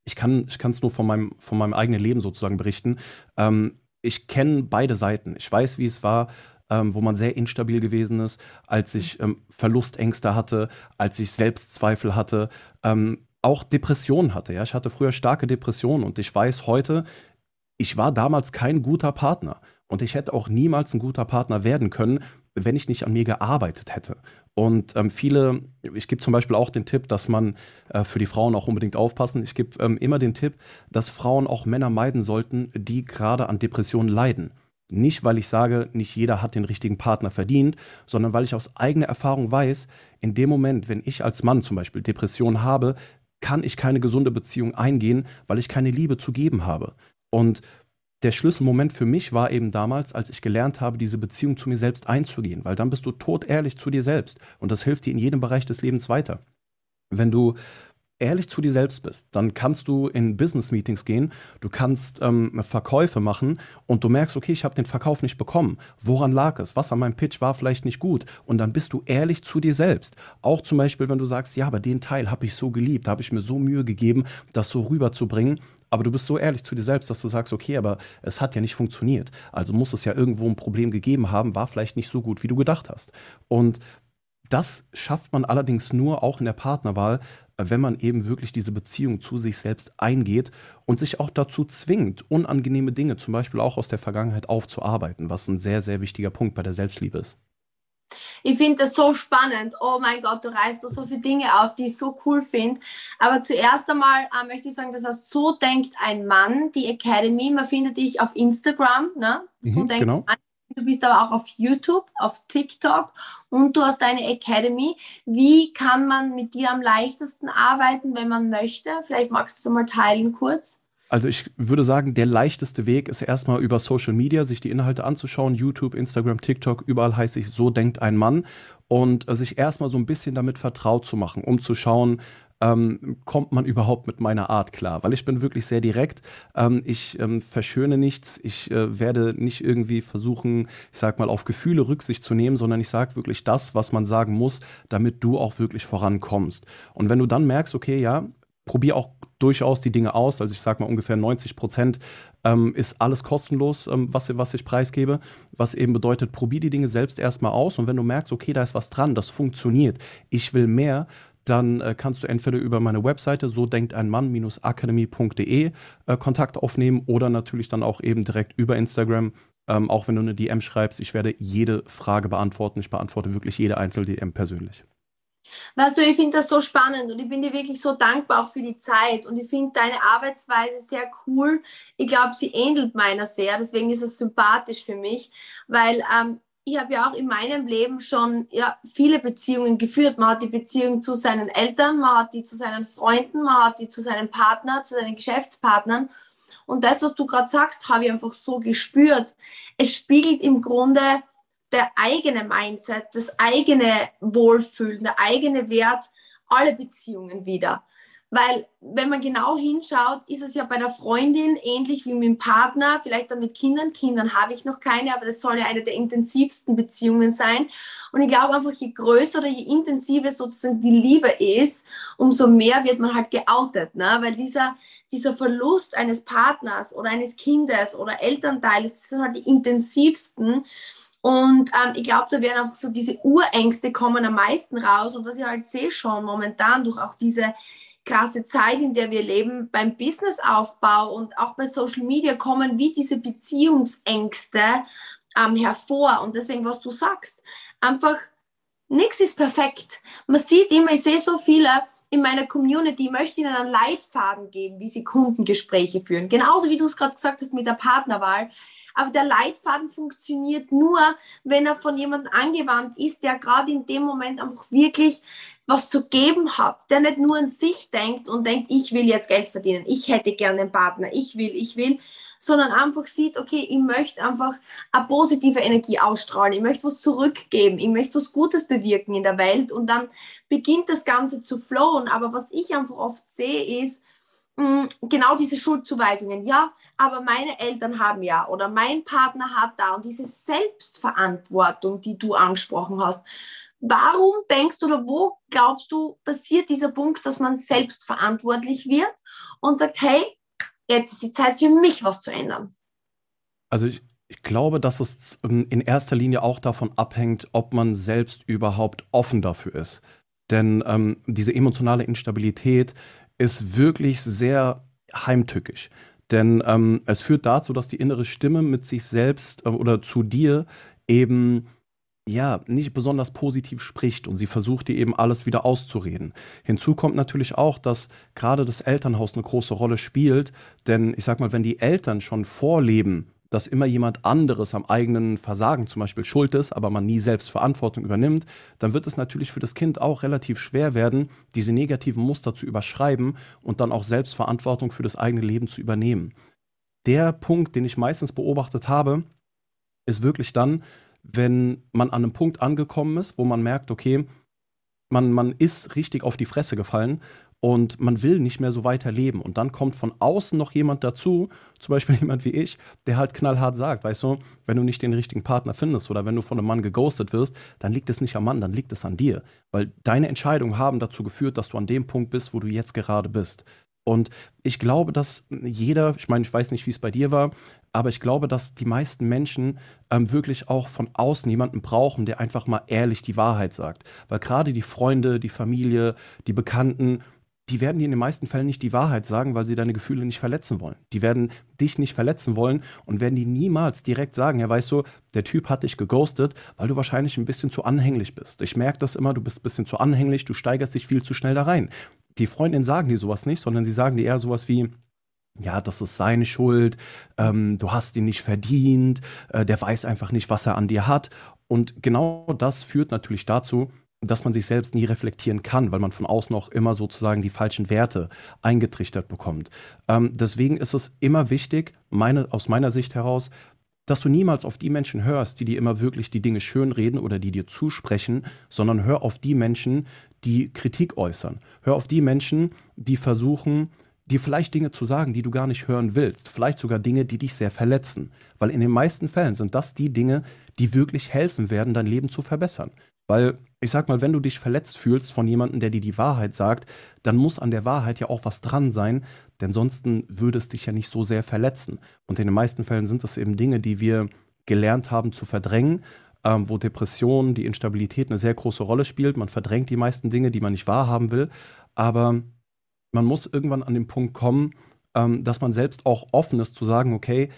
ich kann es nur von meinem, von meinem eigenen Leben sozusagen berichten. Ähm, ich kenne beide Seiten. Ich weiß, wie es war, ähm, wo man sehr instabil gewesen ist, als ich ähm, Verlustängste hatte, als ich Selbstzweifel hatte, ähm, auch Depressionen hatte. Ja? Ich hatte früher starke Depressionen und ich weiß heute, ich war damals kein guter Partner. Und ich hätte auch niemals ein guter Partner werden können, wenn ich nicht an mir gearbeitet hätte. Und ähm, viele, ich gebe zum Beispiel auch den Tipp, dass man äh, für die Frauen auch unbedingt aufpassen. Ich gebe ähm, immer den Tipp, dass Frauen auch Männer meiden sollten, die gerade an Depressionen leiden. Nicht, weil ich sage, nicht jeder hat den richtigen Partner verdient, sondern weil ich aus eigener Erfahrung weiß, in dem Moment, wenn ich als Mann zum Beispiel Depressionen habe, kann ich keine gesunde Beziehung eingehen, weil ich keine Liebe zu geben habe. Und der Schlüsselmoment für mich war eben damals, als ich gelernt habe, diese Beziehung zu mir selbst einzugehen, weil dann bist du totehrlich zu dir selbst und das hilft dir in jedem Bereich des Lebens weiter. Wenn du ehrlich zu dir selbst bist, dann kannst du in Business-Meetings gehen, du kannst ähm, Verkäufe machen und du merkst, okay, ich habe den Verkauf nicht bekommen. Woran lag es? Was an meinem Pitch war vielleicht nicht gut? Und dann bist du ehrlich zu dir selbst. Auch zum Beispiel, wenn du sagst, ja, aber den Teil habe ich so geliebt, habe ich mir so Mühe gegeben, das so rüberzubringen aber du bist so ehrlich zu dir selbst, dass du sagst, okay, aber es hat ja nicht funktioniert. Also muss es ja irgendwo ein Problem gegeben haben, war vielleicht nicht so gut, wie du gedacht hast. Und das schafft man allerdings nur auch in der Partnerwahl, wenn man eben wirklich diese Beziehung zu sich selbst eingeht und sich auch dazu zwingt, unangenehme Dinge, zum Beispiel auch aus der Vergangenheit, aufzuarbeiten, was ein sehr, sehr wichtiger Punkt bei der Selbstliebe ist. Ich finde das so spannend. Oh mein Gott, du reißt da so viele Dinge auf, die ich so cool finde. Aber zuerst einmal äh, möchte ich sagen, das heißt, so denkt ein Mann, die Academy. Man findet dich auf Instagram, ne? So mhm, denkt genau. Du bist aber auch auf YouTube, auf TikTok und du hast deine Academy. Wie kann man mit dir am leichtesten arbeiten, wenn man möchte? Vielleicht magst du es mal teilen kurz. Also ich würde sagen, der leichteste Weg ist erstmal über Social Media, sich die Inhalte anzuschauen. YouTube, Instagram, TikTok, überall heißt ich, so denkt ein Mann. Und sich erstmal so ein bisschen damit vertraut zu machen, um zu schauen, ähm, kommt man überhaupt mit meiner Art klar? Weil ich bin wirklich sehr direkt. Ähm, ich ähm, verschöne nichts. Ich äh, werde nicht irgendwie versuchen, ich sag mal, auf Gefühle Rücksicht zu nehmen, sondern ich sage wirklich das, was man sagen muss, damit du auch wirklich vorankommst. Und wenn du dann merkst, okay, ja, probier auch durchaus die Dinge aus. Also ich sage mal ungefähr 90 Prozent ähm, ist alles kostenlos, ähm, was, was ich preisgebe. Was eben bedeutet, probier die Dinge selbst erstmal aus und wenn du merkst, okay, da ist was dran, das funktioniert, ich will mehr, dann äh, kannst du entweder über meine Webseite so denkt ein Mann-akademie.de äh, Kontakt aufnehmen oder natürlich dann auch eben direkt über Instagram. Ähm, auch wenn du eine DM schreibst, ich werde jede Frage beantworten. Ich beantworte wirklich jede einzelne DM persönlich. Weißt du, ich finde das so spannend und ich bin dir wirklich so dankbar auch für die Zeit und ich finde deine Arbeitsweise sehr cool. Ich glaube, sie ähnelt meiner sehr, deswegen ist es sympathisch für mich, weil ähm, ich habe ja auch in meinem Leben schon ja, viele Beziehungen geführt. Man hat die Beziehung zu seinen Eltern, man hat die zu seinen Freunden, man hat die zu seinem Partner, zu seinen Geschäftspartnern. Und das, was du gerade sagst, habe ich einfach so gespürt. Es spiegelt im Grunde der eigene Mindset, das eigene Wohlfühlen, der eigene Wert, alle Beziehungen wieder. Weil wenn man genau hinschaut, ist es ja bei der Freundin ähnlich wie mit dem Partner, vielleicht dann mit Kindern. Kindern habe ich noch keine, aber das soll ja eine der intensivsten Beziehungen sein. Und ich glaube einfach, je größer oder je intensiver sozusagen die Liebe ist, umso mehr wird man halt geoutet. Ne? Weil dieser, dieser Verlust eines Partners oder eines Kindes oder Elternteils, das sind halt die intensivsten. Und ähm, ich glaube, da werden einfach so diese Urängste kommen am meisten raus. Und was ich halt sehe schon momentan durch auch diese krasse Zeit, in der wir leben, beim Businessaufbau und auch bei Social Media kommen wie diese Beziehungsängste ähm, hervor. Und deswegen, was du sagst, einfach nichts ist perfekt. Man sieht immer, ich sehe so viele in meiner Community, ich möchte ihnen einen Leitfaden geben, wie sie Kundengespräche führen. Genauso wie du es gerade gesagt hast mit der Partnerwahl. Aber der Leitfaden funktioniert nur, wenn er von jemandem angewandt ist, der gerade in dem Moment einfach wirklich was zu geben hat, der nicht nur an sich denkt und denkt, ich will jetzt Geld verdienen, ich hätte gerne einen Partner, ich will, ich will, sondern einfach sieht, okay, ich möchte einfach eine positive Energie ausstrahlen, ich möchte was zurückgeben, ich möchte was Gutes bewirken in der Welt und dann beginnt das Ganze zu flowen. Aber was ich einfach oft sehe, ist, genau diese Schuldzuweisungen. Ja, aber meine Eltern haben ja oder mein Partner hat da und diese Selbstverantwortung, die du angesprochen hast. Warum denkst du oder wo glaubst du, passiert dieser Punkt, dass man selbstverantwortlich wird und sagt, hey, jetzt ist die Zeit für mich was zu ändern? Also ich, ich glaube, dass es ähm, in erster Linie auch davon abhängt, ob man selbst überhaupt offen dafür ist. Denn ähm, diese emotionale Instabilität ist wirklich sehr heimtückisch. Denn ähm, es führt dazu, dass die innere Stimme mit sich selbst äh, oder zu dir eben ja, nicht besonders positiv spricht und sie versucht dir eben alles wieder auszureden. Hinzu kommt natürlich auch, dass gerade das Elternhaus eine große Rolle spielt, denn ich sag mal, wenn die Eltern schon vorleben, dass immer jemand anderes am eigenen Versagen zum Beispiel schuld ist, aber man nie selbst Verantwortung übernimmt, dann wird es natürlich für das Kind auch relativ schwer werden, diese negativen Muster zu überschreiben und dann auch selbst Verantwortung für das eigene Leben zu übernehmen. Der Punkt, den ich meistens beobachtet habe, ist wirklich dann, wenn man an einem Punkt angekommen ist, wo man merkt, okay, man, man ist richtig auf die Fresse gefallen und man will nicht mehr so weiterleben. Und dann kommt von außen noch jemand dazu, zum Beispiel jemand wie ich, der halt knallhart sagt, weißt du, wenn du nicht den richtigen Partner findest oder wenn du von einem Mann geghostet wirst, dann liegt es nicht am Mann, dann liegt es an dir. Weil deine Entscheidungen haben dazu geführt, dass du an dem Punkt bist, wo du jetzt gerade bist. Und ich glaube, dass jeder, ich meine, ich weiß nicht, wie es bei dir war, aber ich glaube, dass die meisten Menschen ähm, wirklich auch von außen jemanden brauchen, der einfach mal ehrlich die Wahrheit sagt. Weil gerade die Freunde, die Familie, die Bekannten, die werden dir in den meisten Fällen nicht die Wahrheit sagen, weil sie deine Gefühle nicht verletzen wollen. Die werden dich nicht verletzen wollen und werden dir niemals direkt sagen, ja, weißt du, der Typ hat dich geghostet, weil du wahrscheinlich ein bisschen zu anhänglich bist. Ich merke das immer, du bist ein bisschen zu anhänglich, du steigerst dich viel zu schnell da rein. Die Freundinnen sagen dir sowas nicht, sondern sie sagen dir eher sowas wie, ja, das ist seine Schuld, ähm, du hast ihn nicht verdient, äh, der weiß einfach nicht, was er an dir hat. Und genau das führt natürlich dazu, dass man sich selbst nie reflektieren kann, weil man von außen auch immer sozusagen die falschen Werte eingetrichtert bekommt. Ähm, deswegen ist es immer wichtig, meine, aus meiner Sicht heraus, dass du niemals auf die Menschen hörst, die dir immer wirklich die Dinge schönreden oder die dir zusprechen, sondern hör auf die Menschen, die Kritik äußern. Hör auf die Menschen, die versuchen, dir vielleicht Dinge zu sagen, die du gar nicht hören willst. Vielleicht sogar Dinge, die dich sehr verletzen. Weil in den meisten Fällen sind das die Dinge, die wirklich helfen werden, dein Leben zu verbessern. Weil ich sag mal, wenn du dich verletzt fühlst von jemandem, der dir die Wahrheit sagt, dann muss an der Wahrheit ja auch was dran sein, denn sonst würde es dich ja nicht so sehr verletzen. Und in den meisten Fällen sind das eben Dinge, die wir gelernt haben zu verdrängen, ähm, wo Depression, die Instabilität eine sehr große Rolle spielt. Man verdrängt die meisten Dinge, die man nicht wahrhaben will, aber man muss irgendwann an den Punkt kommen, ähm, dass man selbst auch offen ist zu sagen, okay,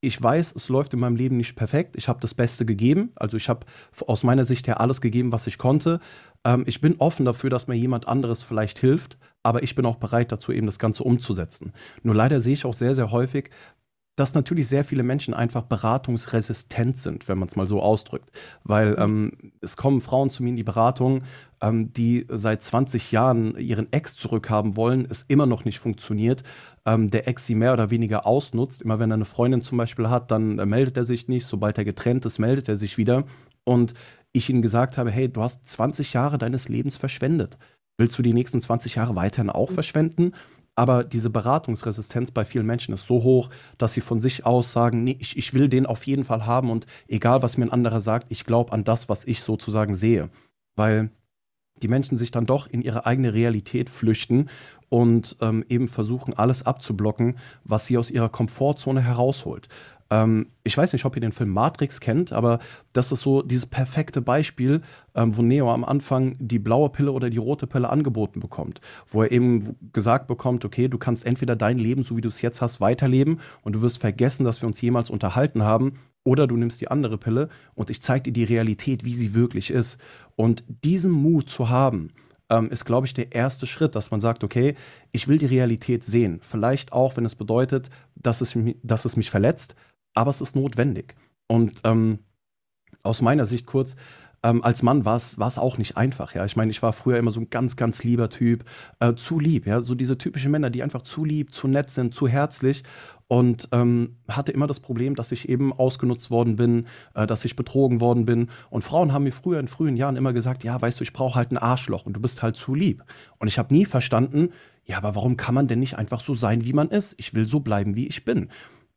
ich weiß, es läuft in meinem Leben nicht perfekt. Ich habe das Beste gegeben. Also ich habe aus meiner Sicht her alles gegeben, was ich konnte. Ähm, ich bin offen dafür, dass mir jemand anderes vielleicht hilft, aber ich bin auch bereit dazu, eben das Ganze umzusetzen. Nur leider sehe ich auch sehr, sehr häufig, dass natürlich sehr viele Menschen einfach beratungsresistent sind, wenn man es mal so ausdrückt. Weil ähm, es kommen Frauen zu mir in die Beratung, ähm, die seit 20 Jahren ihren Ex zurückhaben wollen, es immer noch nicht funktioniert. Ähm, der Ex sie mehr oder weniger ausnutzt. Immer wenn er eine Freundin zum Beispiel hat, dann äh, meldet er sich nicht. Sobald er getrennt ist, meldet er sich wieder. Und ich ihnen gesagt habe, hey, du hast 20 Jahre deines Lebens verschwendet. willst du die nächsten 20 Jahre weiterhin auch verschwenden? Aber diese Beratungsresistenz bei vielen Menschen ist so hoch, dass sie von sich aus sagen, nee, ich, ich will den auf jeden Fall haben und egal, was mir ein anderer sagt, ich glaube an das, was ich sozusagen sehe. Weil die Menschen sich dann doch in ihre eigene Realität flüchten und ähm, eben versuchen, alles abzublocken, was sie aus ihrer Komfortzone herausholt. Ähm, ich weiß nicht, ob ihr den Film Matrix kennt, aber das ist so dieses perfekte Beispiel, ähm, wo Neo am Anfang die blaue Pille oder die rote Pille angeboten bekommt. Wo er eben gesagt bekommt, okay, du kannst entweder dein Leben, so wie du es jetzt hast, weiterleben und du wirst vergessen, dass wir uns jemals unterhalten haben, oder du nimmst die andere Pille und ich zeige dir die Realität, wie sie wirklich ist. Und diesen Mut zu haben, ähm, ist, glaube ich, der erste Schritt, dass man sagt, okay, ich will die Realität sehen. Vielleicht auch, wenn es bedeutet, dass es, dass es mich verletzt, aber es ist notwendig. Und ähm, aus meiner Sicht kurz, ähm, als Mann war es auch nicht einfach. Ja, ich meine, ich war früher immer so ein ganz, ganz lieber Typ, äh, zu lieb. Ja, so diese typischen Männer, die einfach zu lieb, zu nett sind, zu herzlich und ähm, hatte immer das Problem, dass ich eben ausgenutzt worden bin, äh, dass ich betrogen worden bin. Und Frauen haben mir früher in frühen Jahren immer gesagt, ja, weißt du, ich brauche halt ein Arschloch und du bist halt zu lieb. Und ich habe nie verstanden, ja, aber warum kann man denn nicht einfach so sein, wie man ist? Ich will so bleiben, wie ich bin.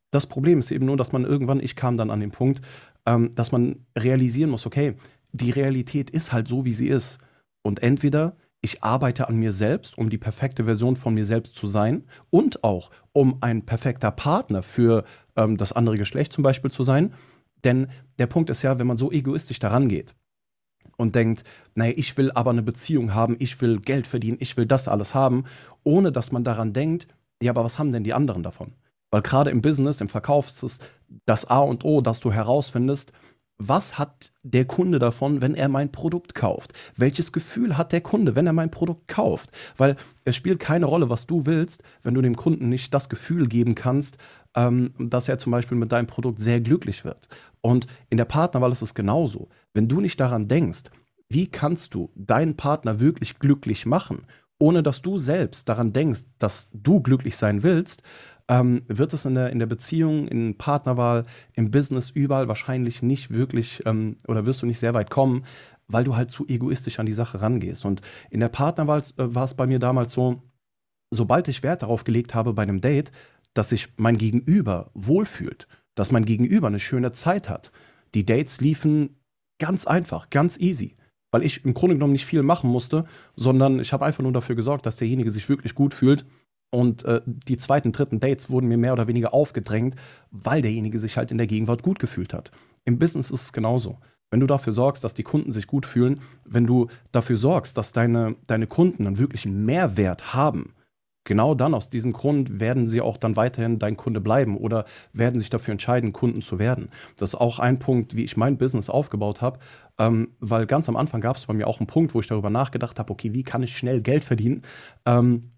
Das Problem ist eben nur, dass man irgendwann, ich kam dann an den Punkt, ähm, dass man realisieren muss, okay, die Realität ist halt so, wie sie ist. Und entweder ich arbeite an mir selbst, um die perfekte Version von mir selbst zu sein und auch um ein perfekter Partner für ähm, das andere Geschlecht zum Beispiel zu sein. Denn der Punkt ist ja, wenn man so egoistisch daran geht und denkt, naja, ich will aber eine Beziehung haben, ich will Geld verdienen, ich will das alles haben, ohne dass man daran denkt, ja, aber was haben denn die anderen davon? Weil gerade im Business, im Verkauf ist das A und O, dass du herausfindest, was hat der Kunde davon, wenn er mein Produkt kauft? Welches Gefühl hat der Kunde, wenn er mein Produkt kauft? Weil es spielt keine Rolle, was du willst, wenn du dem Kunden nicht das Gefühl geben kannst, ähm, dass er zum Beispiel mit deinem Produkt sehr glücklich wird. Und in der Partnerwahl ist es genauso. Wenn du nicht daran denkst, wie kannst du deinen Partner wirklich glücklich machen, ohne dass du selbst daran denkst, dass du glücklich sein willst, ähm, wird es in der, in der Beziehung, in Partnerwahl, im Business, überall wahrscheinlich nicht wirklich ähm, oder wirst du nicht sehr weit kommen, weil du halt zu egoistisch an die Sache rangehst. Und in der Partnerwahl äh, war es bei mir damals so, sobald ich Wert darauf gelegt habe bei einem Date, dass sich mein Gegenüber wohlfühlt, dass mein Gegenüber eine schöne Zeit hat. Die Dates liefen ganz einfach, ganz easy weil ich im Grunde genommen nicht viel machen musste, sondern ich habe einfach nur dafür gesorgt, dass derjenige sich wirklich gut fühlt und äh, die zweiten, dritten Dates wurden mir mehr oder weniger aufgedrängt, weil derjenige sich halt in der Gegenwart gut gefühlt hat. Im Business ist es genauso. Wenn du dafür sorgst, dass die Kunden sich gut fühlen, wenn du dafür sorgst, dass deine, deine Kunden einen wirklichen Mehrwert haben, genau dann aus diesem Grund werden sie auch dann weiterhin dein Kunde bleiben oder werden sich dafür entscheiden, Kunden zu werden. Das ist auch ein Punkt, wie ich mein Business aufgebaut habe, ähm, weil ganz am Anfang gab es bei mir auch einen Punkt, wo ich darüber nachgedacht habe, okay, wie kann ich schnell Geld verdienen? Ähm,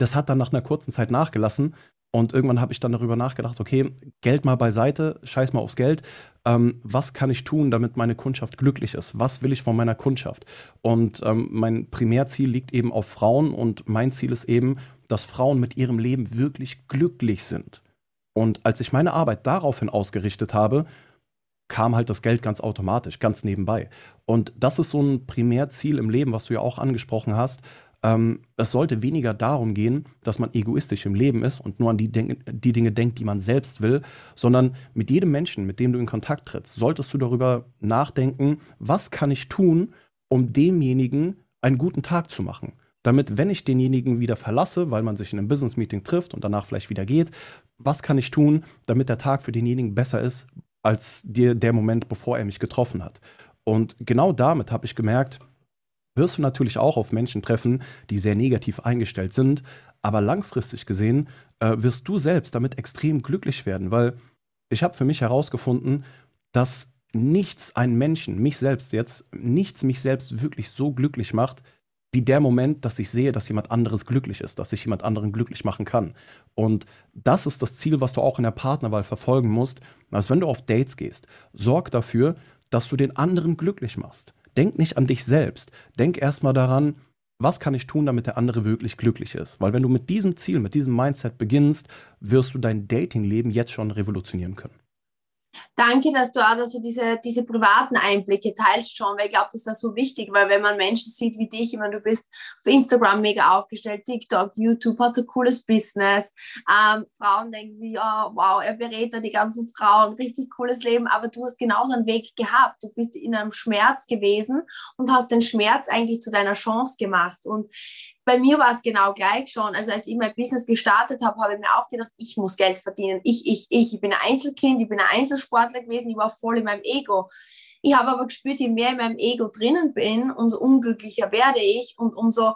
das hat dann nach einer kurzen Zeit nachgelassen. Und irgendwann habe ich dann darüber nachgedacht, okay, Geld mal beiseite, scheiß mal aufs Geld. Ähm, was kann ich tun, damit meine Kundschaft glücklich ist? Was will ich von meiner Kundschaft? Und ähm, mein Primärziel liegt eben auf Frauen und mein Ziel ist eben, dass Frauen mit ihrem Leben wirklich glücklich sind. Und als ich meine Arbeit daraufhin ausgerichtet habe, kam halt das Geld ganz automatisch, ganz nebenbei. Und das ist so ein Primärziel im Leben, was du ja auch angesprochen hast, ähm, es sollte weniger darum gehen, dass man egoistisch im Leben ist und nur an die, die, Dinge denkt, die man selbst will, sondern mit jedem Menschen, mit dem du in Kontakt trittst, solltest du darüber nachdenken, was kann ich tun, um demjenigen einen guten Tag zu machen. Damit, wenn ich denjenigen wieder verlasse, weil man sich in einem Business-Meeting trifft und danach vielleicht wieder geht, was kann ich tun, damit der Tag für denjenigen besser ist als der, der Moment, bevor er mich getroffen hat. Und genau damit habe ich gemerkt, wirst du natürlich auch auf Menschen treffen, die sehr negativ eingestellt sind. Aber langfristig gesehen äh, wirst du selbst damit extrem glücklich werden, weil ich habe für mich herausgefunden, dass nichts einen Menschen, mich selbst jetzt, nichts mich selbst wirklich so glücklich macht, wie der Moment, dass ich sehe, dass jemand anderes glücklich ist, dass ich jemand anderen glücklich machen kann. Und das ist das Ziel, was du auch in der Partnerwahl verfolgen musst. Also wenn du auf Dates gehst, sorg dafür, dass du den anderen glücklich machst. Denk nicht an dich selbst. Denk erstmal daran, was kann ich tun, damit der andere wirklich glücklich ist? Weil wenn du mit diesem Ziel, mit diesem Mindset beginnst, wirst du dein Datingleben jetzt schon revolutionieren können. Danke, dass du auch also diese, diese privaten Einblicke teilst schon, weil ich glaube, das ist da so wichtig, weil wenn man Menschen sieht wie dich, ich meine, du bist auf Instagram mega aufgestellt, TikTok, YouTube, hast ein cooles Business, ähm, Frauen denken sich, oh, wow, er berät da die ganzen Frauen, richtig cooles Leben, aber du hast genauso einen Weg gehabt, du bist in einem Schmerz gewesen und hast den Schmerz eigentlich zu deiner Chance gemacht. Und bei mir war es genau gleich schon. Also als ich mein Business gestartet habe, habe ich mir auch gedacht, ich muss Geld verdienen. Ich, ich, ich. Ich bin ein Einzelkind, ich bin ein Einzelsportler gewesen, ich war voll in meinem Ego. Ich habe aber gespürt, je mehr in meinem Ego drinnen bin, umso unglücklicher werde ich und umso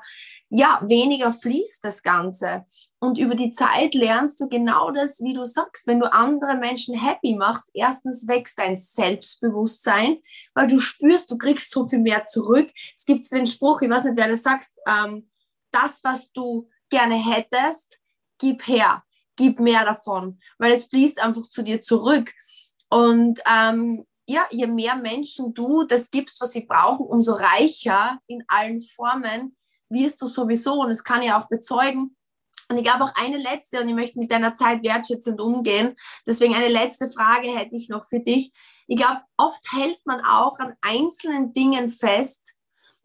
ja, weniger fließt das Ganze. Und über die Zeit lernst du genau das, wie du sagst, wenn du andere Menschen happy machst, erstens wächst dein Selbstbewusstsein, weil du spürst, du kriegst so viel mehr zurück. Es gibt den Spruch, ich weiß nicht, wer das sagt, ähm, das, was du gerne hättest, gib her, gib mehr davon, weil es fließt einfach zu dir zurück. Und ähm, ja, je mehr Menschen du das gibst, was sie brauchen, umso reicher in allen Formen wirst du sowieso. Und das kann ich auch bezeugen. Und ich glaube auch eine letzte, und ich möchte mit deiner Zeit wertschätzend umgehen. Deswegen eine letzte Frage hätte ich noch für dich. Ich glaube, oft hält man auch an einzelnen Dingen fest,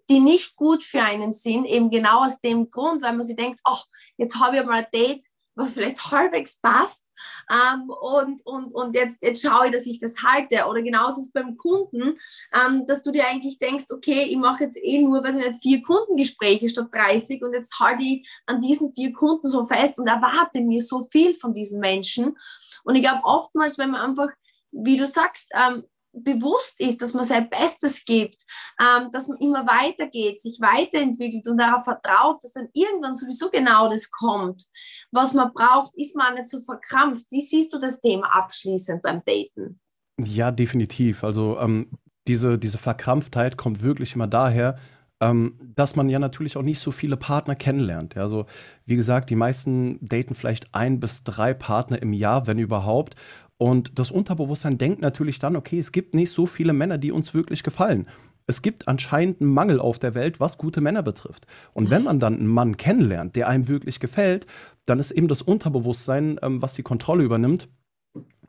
die nicht gut für einen sind, eben genau aus dem Grund, weil man sich denkt, ach, jetzt habe ich mal ein Date, was vielleicht halbwegs passt ähm, und, und, und jetzt, jetzt schaue ich, dass ich das halte. Oder genauso ist es beim Kunden, ähm, dass du dir eigentlich denkst, okay, ich mache jetzt eh nur, weiß ich nicht, vier Kundengespräche statt 30 und jetzt halte ich an diesen vier Kunden so fest und erwarte mir so viel von diesen Menschen. Und ich glaube, oftmals, wenn man einfach, wie du sagst, ähm, bewusst ist, dass man sein Bestes gibt, ähm, dass man immer weitergeht, sich weiterentwickelt und darauf vertraut, dass dann irgendwann sowieso genau das kommt, was man braucht, ist man nicht so verkrampft. Wie siehst du das Thema abschließend beim Daten? Ja, definitiv. Also ähm, diese, diese Verkrampftheit kommt wirklich immer daher, ähm, dass man ja natürlich auch nicht so viele Partner kennenlernt. Ja, also wie gesagt, die meisten daten vielleicht ein bis drei Partner im Jahr, wenn überhaupt. Und das Unterbewusstsein denkt natürlich dann, okay, es gibt nicht so viele Männer, die uns wirklich gefallen. Es gibt anscheinend einen Mangel auf der Welt, was gute Männer betrifft. Und wenn man dann einen Mann kennenlernt, der einem wirklich gefällt, dann ist eben das Unterbewusstsein, ähm, was die Kontrolle übernimmt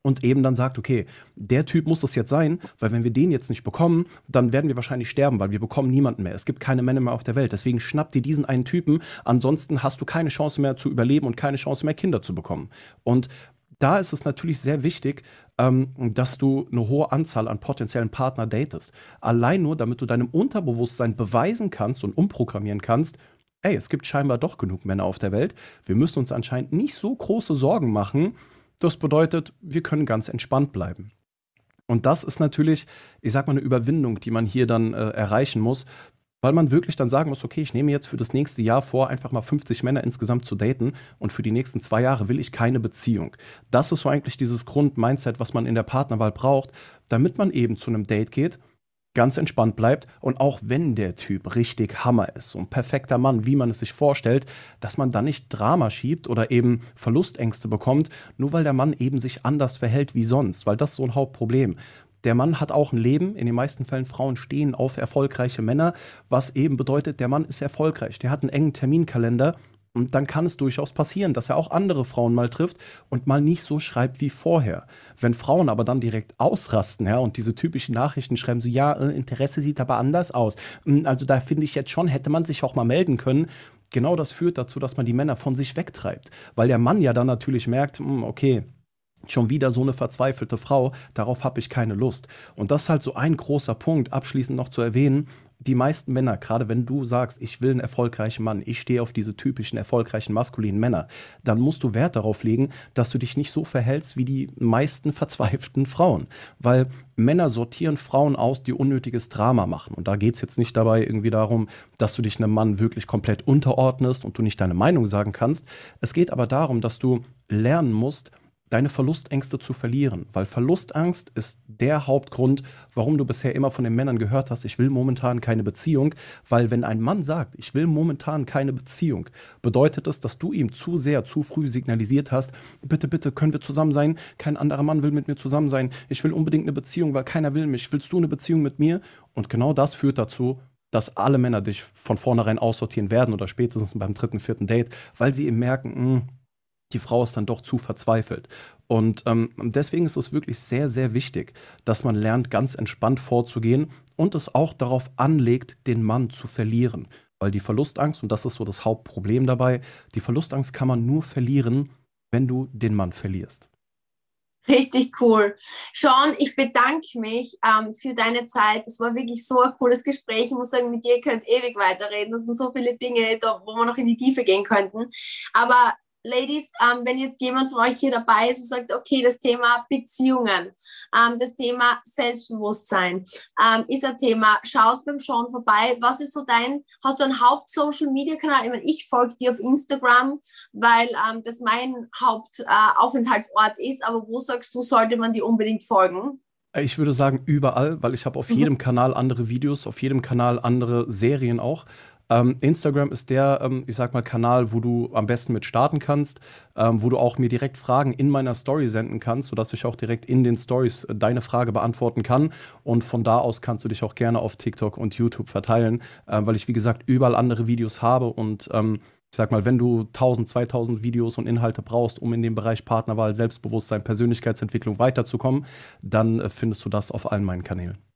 und eben dann sagt, okay, der Typ muss es jetzt sein, weil wenn wir den jetzt nicht bekommen, dann werden wir wahrscheinlich sterben, weil wir bekommen niemanden mehr. Es gibt keine Männer mehr auf der Welt. Deswegen schnapp dir diesen einen Typen, ansonsten hast du keine Chance mehr zu überleben und keine Chance mehr Kinder zu bekommen. Und da ist es natürlich sehr wichtig, ähm, dass du eine hohe Anzahl an potenziellen Partner datest. Allein nur, damit du deinem Unterbewusstsein beweisen kannst und umprogrammieren kannst, ey, es gibt scheinbar doch genug Männer auf der Welt. Wir müssen uns anscheinend nicht so große Sorgen machen. Das bedeutet, wir können ganz entspannt bleiben. Und das ist natürlich, ich sag mal, eine Überwindung, die man hier dann äh, erreichen muss, weil man wirklich dann sagen muss, okay, ich nehme jetzt für das nächste Jahr vor, einfach mal 50 Männer insgesamt zu daten und für die nächsten zwei Jahre will ich keine Beziehung. Das ist so eigentlich dieses Grundmindset, was man in der Partnerwahl braucht, damit man eben zu einem Date geht, ganz entspannt bleibt und auch wenn der Typ richtig Hammer ist, so ein perfekter Mann, wie man es sich vorstellt, dass man dann nicht Drama schiebt oder eben Verlustängste bekommt, nur weil der Mann eben sich anders verhält wie sonst, weil das so ein Hauptproblem der Mann hat auch ein Leben. In den meisten Fällen Frauen stehen auf erfolgreiche Männer, was eben bedeutet, der Mann ist erfolgreich. Der hat einen engen Terminkalender. Und dann kann es durchaus passieren, dass er auch andere Frauen mal trifft und mal nicht so schreibt wie vorher. Wenn Frauen aber dann direkt ausrasten, ja, und diese typischen Nachrichten schreiben, so, ja, äh, Interesse sieht aber anders aus. Hm, also da finde ich jetzt schon, hätte man sich auch mal melden können. Genau das führt dazu, dass man die Männer von sich wegtreibt. Weil der Mann ja dann natürlich merkt, hm, okay, Schon wieder so eine verzweifelte Frau, darauf habe ich keine Lust. Und das ist halt so ein großer Punkt, abschließend noch zu erwähnen. Die meisten Männer, gerade wenn du sagst, ich will einen erfolgreichen Mann, ich stehe auf diese typischen erfolgreichen maskulinen Männer, dann musst du Wert darauf legen, dass du dich nicht so verhältst wie die meisten verzweifelten Frauen. Weil Männer sortieren Frauen aus, die unnötiges Drama machen. Und da geht es jetzt nicht dabei irgendwie darum, dass du dich einem Mann wirklich komplett unterordnest und du nicht deine Meinung sagen kannst. Es geht aber darum, dass du lernen musst, deine Verlustängste zu verlieren. Weil Verlustangst ist der Hauptgrund, warum du bisher immer von den Männern gehört hast, ich will momentan keine Beziehung. Weil wenn ein Mann sagt, ich will momentan keine Beziehung, bedeutet es, dass du ihm zu sehr, zu früh signalisiert hast, bitte, bitte, können wir zusammen sein? Kein anderer Mann will mit mir zusammen sein. Ich will unbedingt eine Beziehung, weil keiner will mich. Willst du eine Beziehung mit mir? Und genau das führt dazu, dass alle Männer dich von vornherein aussortieren werden oder spätestens beim dritten, vierten Date, weil sie eben merken, mh, hm, die Frau ist dann doch zu verzweifelt. Und ähm, deswegen ist es wirklich sehr, sehr wichtig, dass man lernt, ganz entspannt vorzugehen und es auch darauf anlegt, den Mann zu verlieren. Weil die Verlustangst, und das ist so das Hauptproblem dabei, die Verlustangst kann man nur verlieren, wenn du den Mann verlierst. Richtig cool. Sean, ich bedanke mich ähm, für deine Zeit. Es war wirklich so ein cooles Gespräch. Ich muss sagen, mit dir könnt ewig weiterreden. Das sind so viele Dinge, da, wo wir noch in die Tiefe gehen könnten. Aber Ladies, ähm, wenn jetzt jemand von euch hier dabei ist und sagt, okay, das Thema Beziehungen, ähm, das Thema Selbstbewusstsein ähm, ist ein Thema, schaut beim Sean vorbei. Was ist so dein, hast du einen Haupt-Social-Media-Kanal? Ich meine, ich folge dir auf Instagram, weil ähm, das mein Hauptaufenthaltsort äh, ist, aber wo sagst du, sollte man dir unbedingt folgen? Ich würde sagen überall, weil ich habe auf mhm. jedem Kanal andere Videos, auf jedem Kanal andere Serien auch. Ähm, Instagram ist der, ähm, ich sag mal, Kanal, wo du am besten mit starten kannst, ähm, wo du auch mir direkt Fragen in meiner Story senden kannst, sodass ich auch direkt in den Stories äh, deine Frage beantworten kann. Und von da aus kannst du dich auch gerne auf TikTok und YouTube verteilen, äh, weil ich, wie gesagt, überall andere Videos habe und ähm, ich sag mal, wenn du 1000, 2000 Videos und Inhalte brauchst, um in dem Bereich Partnerwahl, Selbstbewusstsein, Persönlichkeitsentwicklung weiterzukommen, dann äh, findest du das auf allen meinen Kanälen.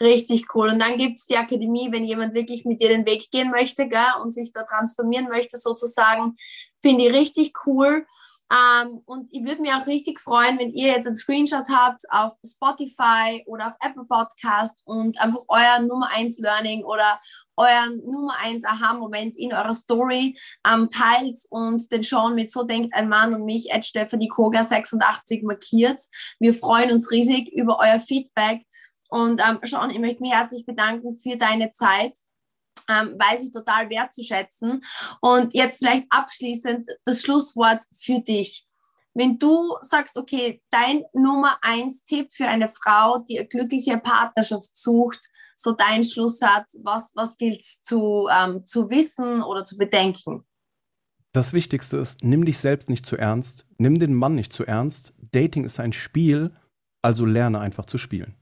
Richtig cool. Und dann gibt es die Akademie, wenn jemand wirklich mit dir den Weg gehen möchte gell, und sich da transformieren möchte, sozusagen. Finde ich richtig cool. Ähm, und ich würde mich auch richtig freuen, wenn ihr jetzt einen Screenshot habt auf Spotify oder auf Apple Podcast und einfach euer Nummer 1 Learning oder euren Nummer 1 Aha-Moment in eurer Story ähm, teilt und den Sean mit So denkt ein Mann und mich, Ed Stephanie Koga 86 markiert. Wir freuen uns riesig über euer Feedback und ähm, Sean, ich möchte mich herzlich bedanken für deine Zeit. Ähm, weiß ich total wertzuschätzen. Und jetzt vielleicht abschließend das Schlusswort für dich. Wenn du sagst, okay, dein Nummer eins Tipp für eine Frau, die eine glückliche Partnerschaft sucht, so dein Schlusssatz, was, was gilt es zu, ähm, zu wissen oder zu bedenken? Das Wichtigste ist, nimm dich selbst nicht zu ernst, nimm den Mann nicht zu ernst. Dating ist ein Spiel, also lerne einfach zu spielen.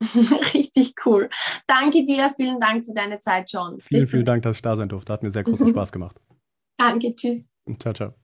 Richtig cool. Danke dir, vielen Dank für deine Zeit, John. Vielen, vielen Dank, dass ich da sein durfte. Hat mir sehr großen Spaß gemacht. Danke, tschüss. Ciao, ciao.